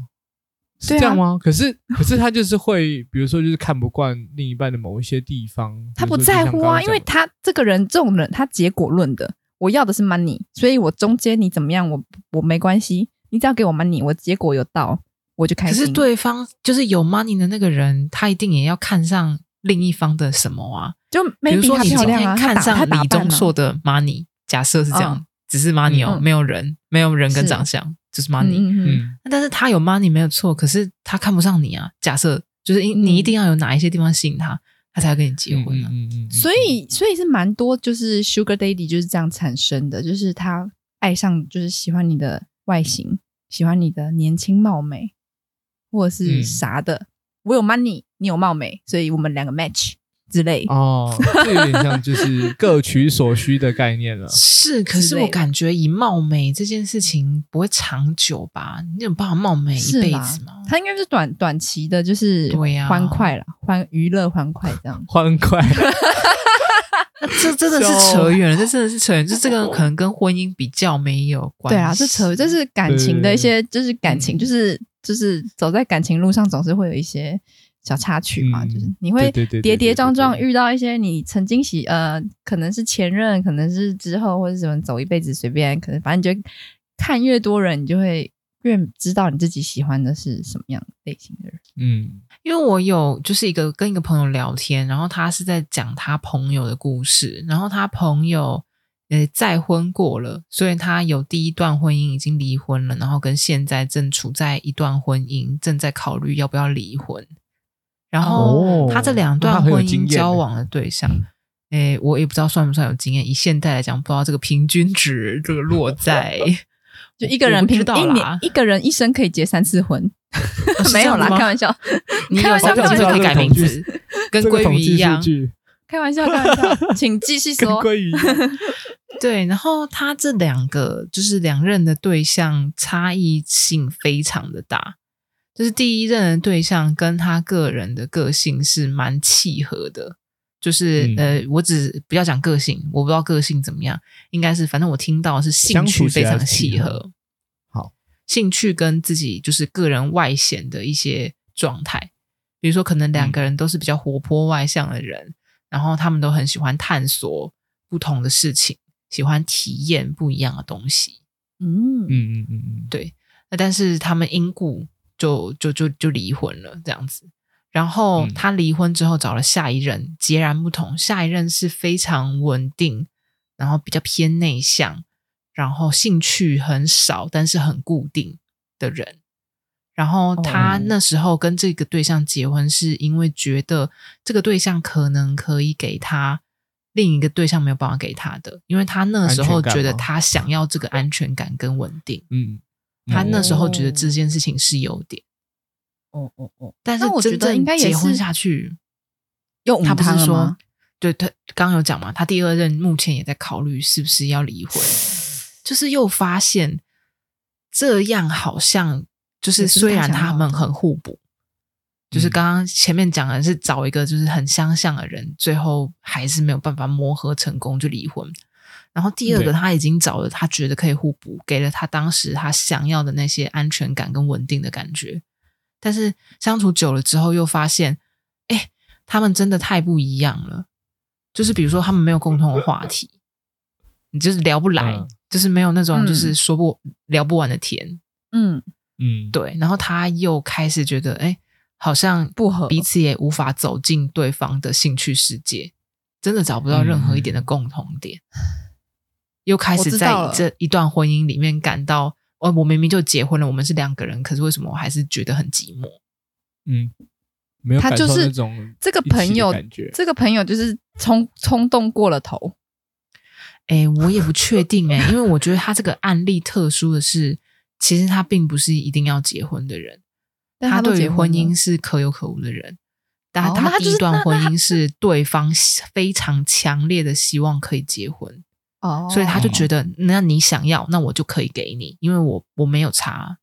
是这样吗？啊、可是可是他就是会，比如说就是看不惯另一半的某一些地方，
他不在乎啊，因为他这个人这种人，他结果论的，我要的是 money，所以我中间你怎么样，我我没关系，你只要给我 money，我结果有到。我就开始，可
是对方就是有 money 的那个人，他一定也要看上另一方的什么啊？
就比如说你今天
看上李钟硕的 money，假设是这样，只是 money 哦，没有人，没有人跟长相，就是 money。嗯，但是他有 money 没有错，可是他看不上你啊。假设就是你一定要有哪一些地方吸引他，他才要跟你结婚呢。嗯嗯。
所以，所以是蛮多就是 Sugar Daddy 就是这样产生的，就是他爱上，就是喜欢你的外形，喜欢你的年轻貌美。或者是啥的，嗯、我有 money，你有貌美，所以我们两个 match 之类
哦，这有点像就是各取所需的概念了。
是，可是我感觉以貌美这件事情不会长久吧？你有办法貌美一辈子吗？
它应该是短短期的，就是对呀，欢快了，欢娱乐欢快这样，
欢快。
这真的是扯远了，这真的是扯远，就这个可能跟婚姻比较没有关系。
对啊，这扯，这是感情的一些，就是感情，就是。就是走在感情路上，总是会有一些小插曲嘛。嗯、就是你会跌跌撞撞遇到一些你曾经喜呃，可能是前任，可能是之后或者什么走一辈子随便，可能反正你就看越多人，你就会越知道你自己喜欢的是什么样类型的人。
嗯，因为我有就是一个跟一个朋友聊天，然后他是在讲他朋友的故事，然后他朋友。呃，再婚过了，所以他有第一段婚姻已经离婚了，然后跟现在正处在一段婚姻，正在考虑要不要离婚。然后他这两段婚姻交往的对象，哎、哦，我也不知道算不算有经验。以现在来讲，不知道这个平均值这个落在
就一个人平一年一个人一生可以结三次婚，没有啦，开玩笑，
你有三次可以改名字，跟鲑鱼一样，
开玩笑，开玩笑，请
继续说，鲑鱼。
对，然后他这两个就是两任的对象差异性非常的大，就是第一任的对象跟他个人的个性是蛮契合的，就是、嗯、呃，我只不要讲个性，我不知道个性怎么样，应该是反正我听到是兴趣非常契合，好，兴趣跟自己就是个人外显的一些状态，比如说可能两个人都是比较活泼外向的人，嗯、然后他们都很喜欢探索不同的事情。喜欢体验不一样的东西。
嗯
嗯嗯嗯嗯，
对。那但是他们因故就就就就离婚了，这样子。然后他离婚之后找了下一任，截然不同。下一任是非常稳定，然后比较偏内向，然后兴趣很少，但是很固定的人。然后他那时候跟这个对象结婚，是因为觉得这个对象可能可以给他另一个对象没有办法给他的，因为他那时候觉得他想要这个安全感跟稳定。
嗯，
他那时候觉得这件事情是有点。
哦哦哦，
但是我觉得应该结婚下去，
用
他不是说，对他刚刚有讲嘛，他第二任目前也在考虑是不是要离婚，就是又发现这样好像。就是虽然他们很互补，就是刚刚前面讲的是找一个就是很相像的人，最后还是没有办法磨合成功就离婚。然后第二个他已经找了他觉得可以互补，给了他当时他想要的那些安全感跟稳定的感觉，但是相处久了之后又发现，哎，他们真的太不一样了。就是比如说他们没有共同的话题，你就是聊不来，就是没有那种就是说不聊不完的甜，嗯。
嗯，
对，然后他又开始觉得，哎，好像不合，彼此也无法走进对方的兴趣世界，真的找不到任何一点的共同点，嗯、又开始在这一段婚姻里面感到，哦，我明明就结婚了，我们是两个人，可是为什么我还是觉得很寂寞？
嗯，没有，
他就是这个朋友，这个朋友就是冲冲动过了头。
哎，我也不确定哎，因为我觉得他这个案例特殊的是。其实他并不是一定要结婚的人，他，他对于婚姻是可有可无的人。但他第一段婚姻是对方 非常强烈的希望可以结婚，哦，所以他就觉得，那你想要，那我就可以给你，因为我我没有差。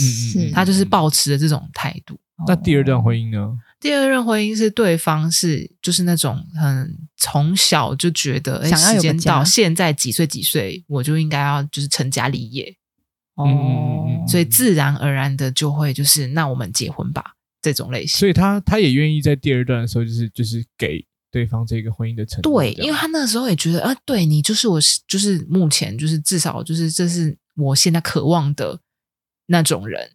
嗯嗯，
他就是抱持的这种态度。
那第二段婚姻呢？
第二任婚姻是对方是就是那种很从小就觉得，哎，时间到现在几岁几岁，我就应该要就是成家立业。哦，所以自然而然的就会就是，那我们结婚吧，这种类型。
所以他他也愿意在第二段的时候，就是就是给对方这个婚姻的承诺。
对，因为他那时候也觉得啊，对你就是我，就是目前就是至少就是这是我现在渴望的那种人。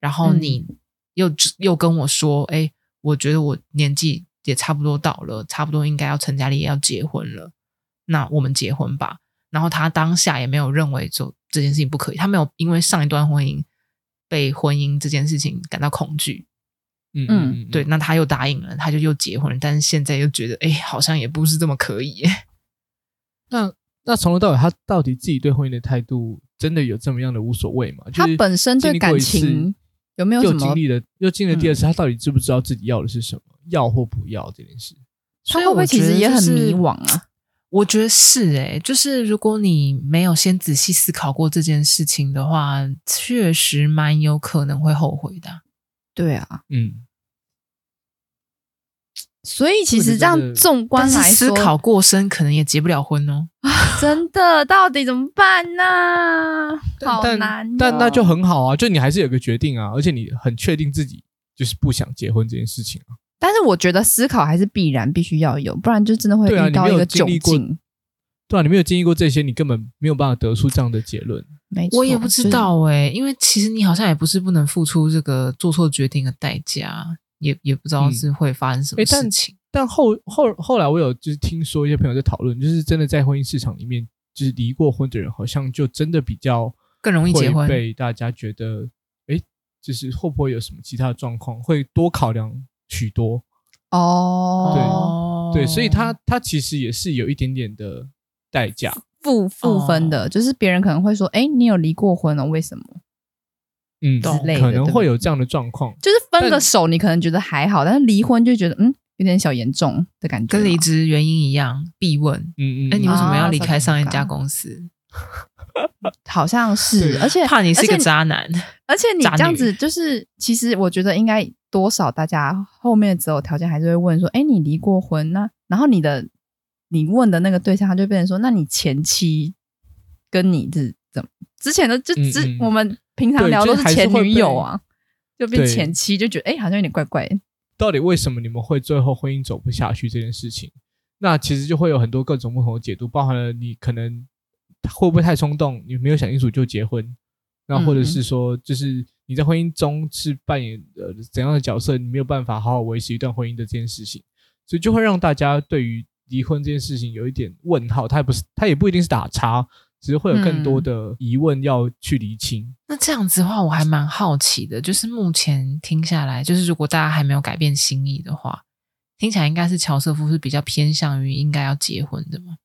然后你又、嗯、又跟我说，哎，我觉得我年纪也差不多到了，差不多应该要成家立业要结婚了，那我们结婚吧。然后他当下也没有认为就这件事情不可以，他没有因为上一段婚姻被婚姻这件事情感到恐惧，
嗯嗯，
对，那他又答应了，他就又结婚了，但是现在又觉得，哎，好像也不是这么可以。
那那从头到尾，他到底自己对婚姻的态度，真的有这么样的无所谓吗？
他本身对感情有没有？
又经历了，又经历了第二次，他到底知不知道自己要的是什么？要或不要这件事？
他会不会其实也很迷惘啊？
我觉得是诶、欸，就是如果你没有先仔细思考过这件事情的话，确实蛮有可能会后悔的。
对啊，
嗯。
所以其实这样纵观来说，
思考过深，可能也结不了婚哦。
真的，到底怎么办呢？好难、哦。
但那就很好啊，就你还是有个决定啊，而且你很确定自己就是不想结婚这件事情啊。
但是我觉得思考还是必然，必须要有，不然就真的会遇到一个窘境。
对啊，你没有经历过这些，你根本没有办法得出这样的结论。
没错，
我也不知道哎、欸，因为其实你好像也不是不能付出这个做错决定的代价，也也不知道是会发生什么事情。
嗯欸、但，但后后后来，我有就是听说一些朋友在讨论，就是真的在婚姻市场里面，就是离过婚的人，好像就真的比较
更容易结婚，
被大家觉得，哎，就是会不会有什么其他的状况，会多考量。许多
哦，
对对，所以他他其实也是有一点点的代价，
负负分的，就是别人可能会说，哎，你有离过婚了，为什么？
嗯，
之类的，
可能会有这样的状况。
就是分个手，你可能觉得还好，但是离婚就觉得，嗯，有点小严重的感觉，
跟离职原因一样，必问。
嗯嗯，
哎，你为什么要离开上一家公司？
好像是，而且
怕你是一个渣男，
而且你这样子，就是其实我觉得应该。多少大家后面的择偶条件还是会问说，哎，你离过婚？那然后你的你问的那个对象，他就变成说，那你前妻跟你是怎么之前的就之嗯嗯我们平常聊都是前女友啊，就变前妻，就觉得哎，好像有点怪怪。
到底为什么你们会最后婚姻走不下去这件事情？那其实就会有很多各种不同的解读，包含了你可能会不会太冲动，你没有想清楚就结婚，那或者是说，就是你在婚姻中是扮演呃怎样的角色，你没有办法好好维持一段婚姻的这件事情，所以就会让大家对于离婚这件事情有一点问号，他也不是，他也不一定是打叉，只是会有更多的疑问要去厘清。
嗯。那这样子的话，我还蛮好奇的，就是目前听下来，就是如果大家还没有改变心意的话。听起来应该是乔瑟夫是比较偏向于应该要结婚的吗？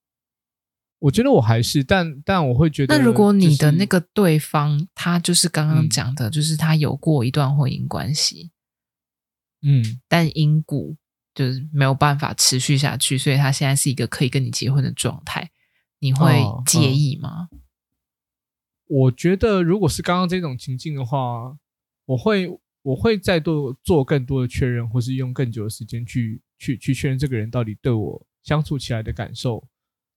我觉得我还是，但但我会觉得，
那如果你的那个对方他就是刚刚讲的，就是他有过一段婚姻关系，
嗯，
但因故就是没有办法持续下去，所以他现在是一个可以跟你结婚的状态，你会介意吗？
哦，我觉得如果是刚刚这种情境的话，我会。我会再多做更多的确认，或是用更久的时间去去去确认这个人到底对我相处起来的感受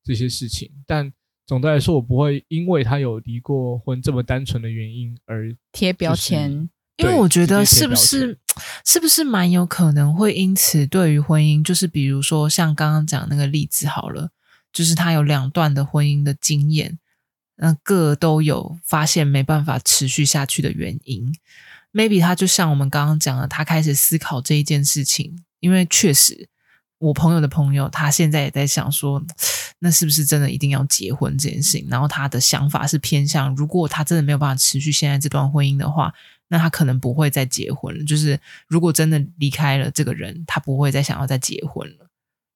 这些事情。但总的来说，我不会因为他有离过婚这么单纯的原因而
贴标签。
因为我觉得是不是 是不是蛮有可能会因此对于婚姻，就是比如说像刚刚讲那个例子好了，就是他有两段的婚姻的经验，那各都有发现没办法持续下去的原因。maybe 他就像我们刚刚讲的，他开始思考这一件事情，因为确实，我朋友的朋友他现在也在想说，那是不是真的一定要结婚这件事情？然后他的想法是偏向，如果他真的没有办法持续现在这段婚姻的话，那他可能不会再结婚了。就是如果真的离开了这个人，他不会再想要再结婚了，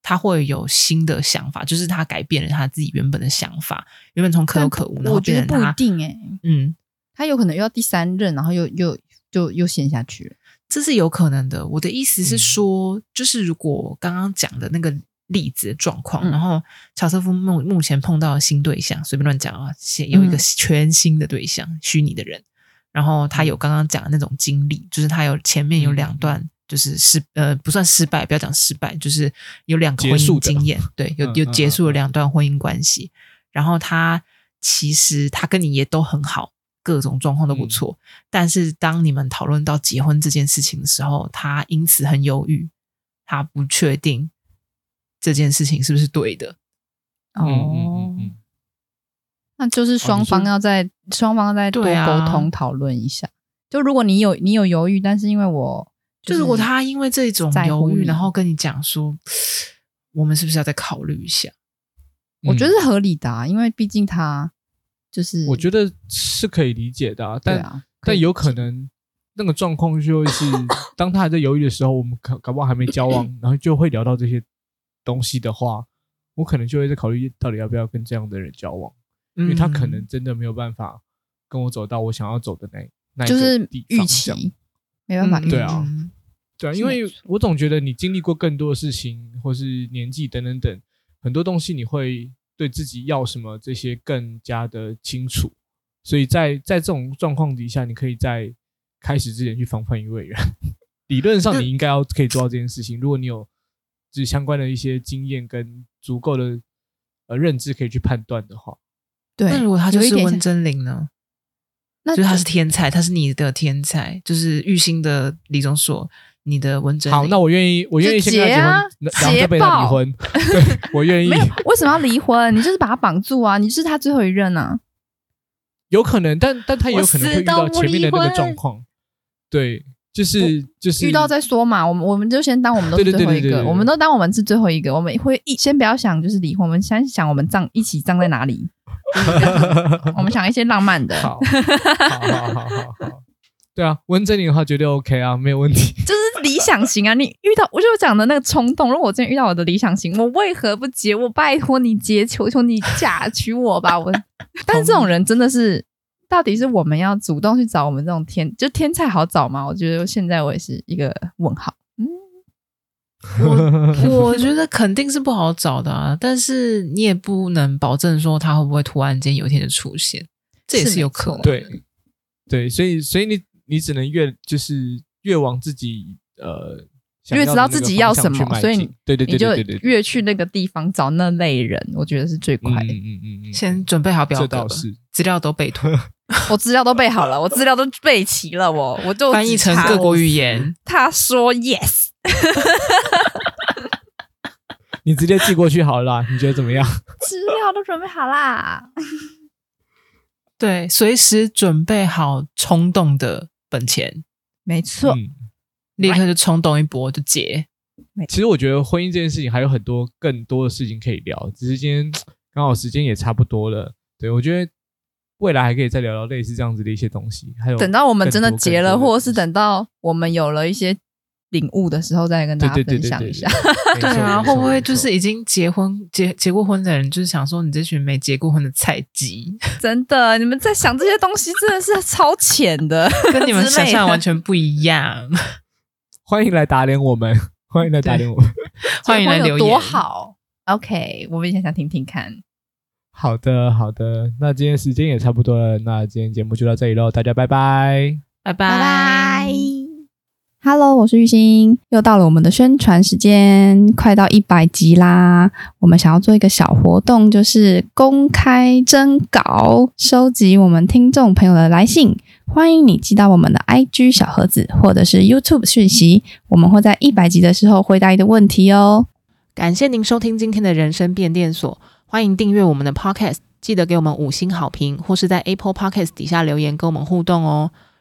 他会有新的想法，就是他改变了他自己原本的想法，原本从可有可无，然后变成他，
我觉得不一定哎、欸，
嗯，
他有可能又要第三任，然后又又。就又陷下去了，
这是有可能的。我的意思是说，嗯、就是如果刚刚讲的那个例子的状况，嗯、然后乔瑟夫目目前碰到的新对象，随便乱讲啊，有一个全新的对象，嗯、虚拟的人，然后他有刚刚讲的那种经历，就是他有前面有两段，就是失呃不算失败，不要讲失败，就是有两个婚姻经验，对，有有结束了两段婚姻关系，然后他其实他跟你也都很好。各种状况都不错，嗯、但是当你们讨论到结婚这件事情的时候，他因此很犹豫，他不确定这件事情是不是对的。
哦，嗯嗯嗯、那就是双方要再、哦、双方要再多沟通讨论一下。啊、就如果你有你有犹豫，但是因为我就，
就如果他因为这种犹豫，然后跟你讲说，我们是不是要再考虑一下？
我觉得是合理的、啊，因为毕竟他。就是
我觉得是可以理解的，啊，但啊但有可能那个状况就会是，当他还在犹豫的时候，我们搞搞不好还没交往，然后就会聊到这些东西的话，我可能就会在考虑到底要不要跟这样的人交往，因为他可能真的没有办法跟我走到我想要走的那那一个地方，
预期没办法，
对啊，对啊，因为我总觉得你经历过更多的事情，或是年纪等等等很多东西，你会。对自己要什么这些更加的清楚，所以在在这种状况底下，你可以在开始之前去防范于未然。理论上，你应该要可以做到这件事情。如果你有就是相关的一些经验跟足够的呃认知，可以去判断的话，
对。那如果他就是温真菱呢？那就他是天才，他是你的天才，就是玉兴的李钟硕。你的温真好，
那我愿意，我愿意先跟他结婚，然后他离婚。对，我愿意。
没有，为什么要离婚？你就是把他绑住啊！你就是他最后一任啊。
有可能，但但他也有可能会遇到前面的那个状况。对，就是就是
遇到再说嘛。我们我们就先当我们都是最后一个，我们都当我们是最后一个。我们会一先不要想就是离婚，我们先想我们葬一起葬在哪里。我们想一些浪漫的。
好，好好好好好。对啊，温贞菱的话绝对 OK 啊，没有问题。
就是理想型啊，你遇到我就讲的那个冲动。如果我真的遇到我的理想型，我为何不结？我拜托你结，求求你嫁娶我吧！我，但是这种人真的是，到底是我们要主动去找我们这种天，就天菜好找吗？我觉得现在我也是一个问号。嗯，
我 我觉得肯定是不好找的啊，但是你也不能保证说他会不会突然间有一天就出现，这也是有可能。
对对，所以所以你。你只能越就是越往自己呃，
越知道自己要什么，所以你
对对对对
对，越去那个地方找那类人，我觉得是最快的。
嗯嗯嗯嗯，
先准备好表格，资料都备妥，
我资料都备好了，我资料都备齐了，我我就
翻译成各国语言。
他说 yes，
你直接寄过去好了，你觉得怎么样？
资料都准备好啦。
对，随时准备好冲动的本钱，
没错，
嗯、
立刻就冲动一波就结。
其实我觉得婚姻这件事情还有很多更多的事情可以聊，只是今天刚好时间也差不多了。对，我觉得未来还可以再聊聊类似这样子的一些东西。还有
等到我们真的结了，或者是等到我们有了一些。领悟的时候再跟大家分享一下。
对 啊，会不会就是已经结婚结结过婚的人，就是想说你这群没结过婚的菜鸡？
真的，你们在想这些东西真的是超浅的，
跟你们想象完全不一样。
欢迎来打脸我们，欢迎来打脸我们，
欢迎来留言。
多好，OK，我们也想听听看。
好的，好的，那今天时间也差不多了，那今天节目就到这里喽，大家拜拜，
拜拜。
拜拜。Hello，我是玉兴，又到了我们的宣传时间，快到一百集啦！我们想要做一个小活动，就是公开征稿，收集我们听众朋友的来信。欢迎你寄到我们的 IG 小盒子，或者是 YouTube 讯息，我们会在一百集的时候回答你的问题哦。
感谢您收听今天的人生变电所，欢迎订阅我们的 Podcast，记得给我们五星好评，或是在 Apple Podcast 底下留言跟我们互动哦。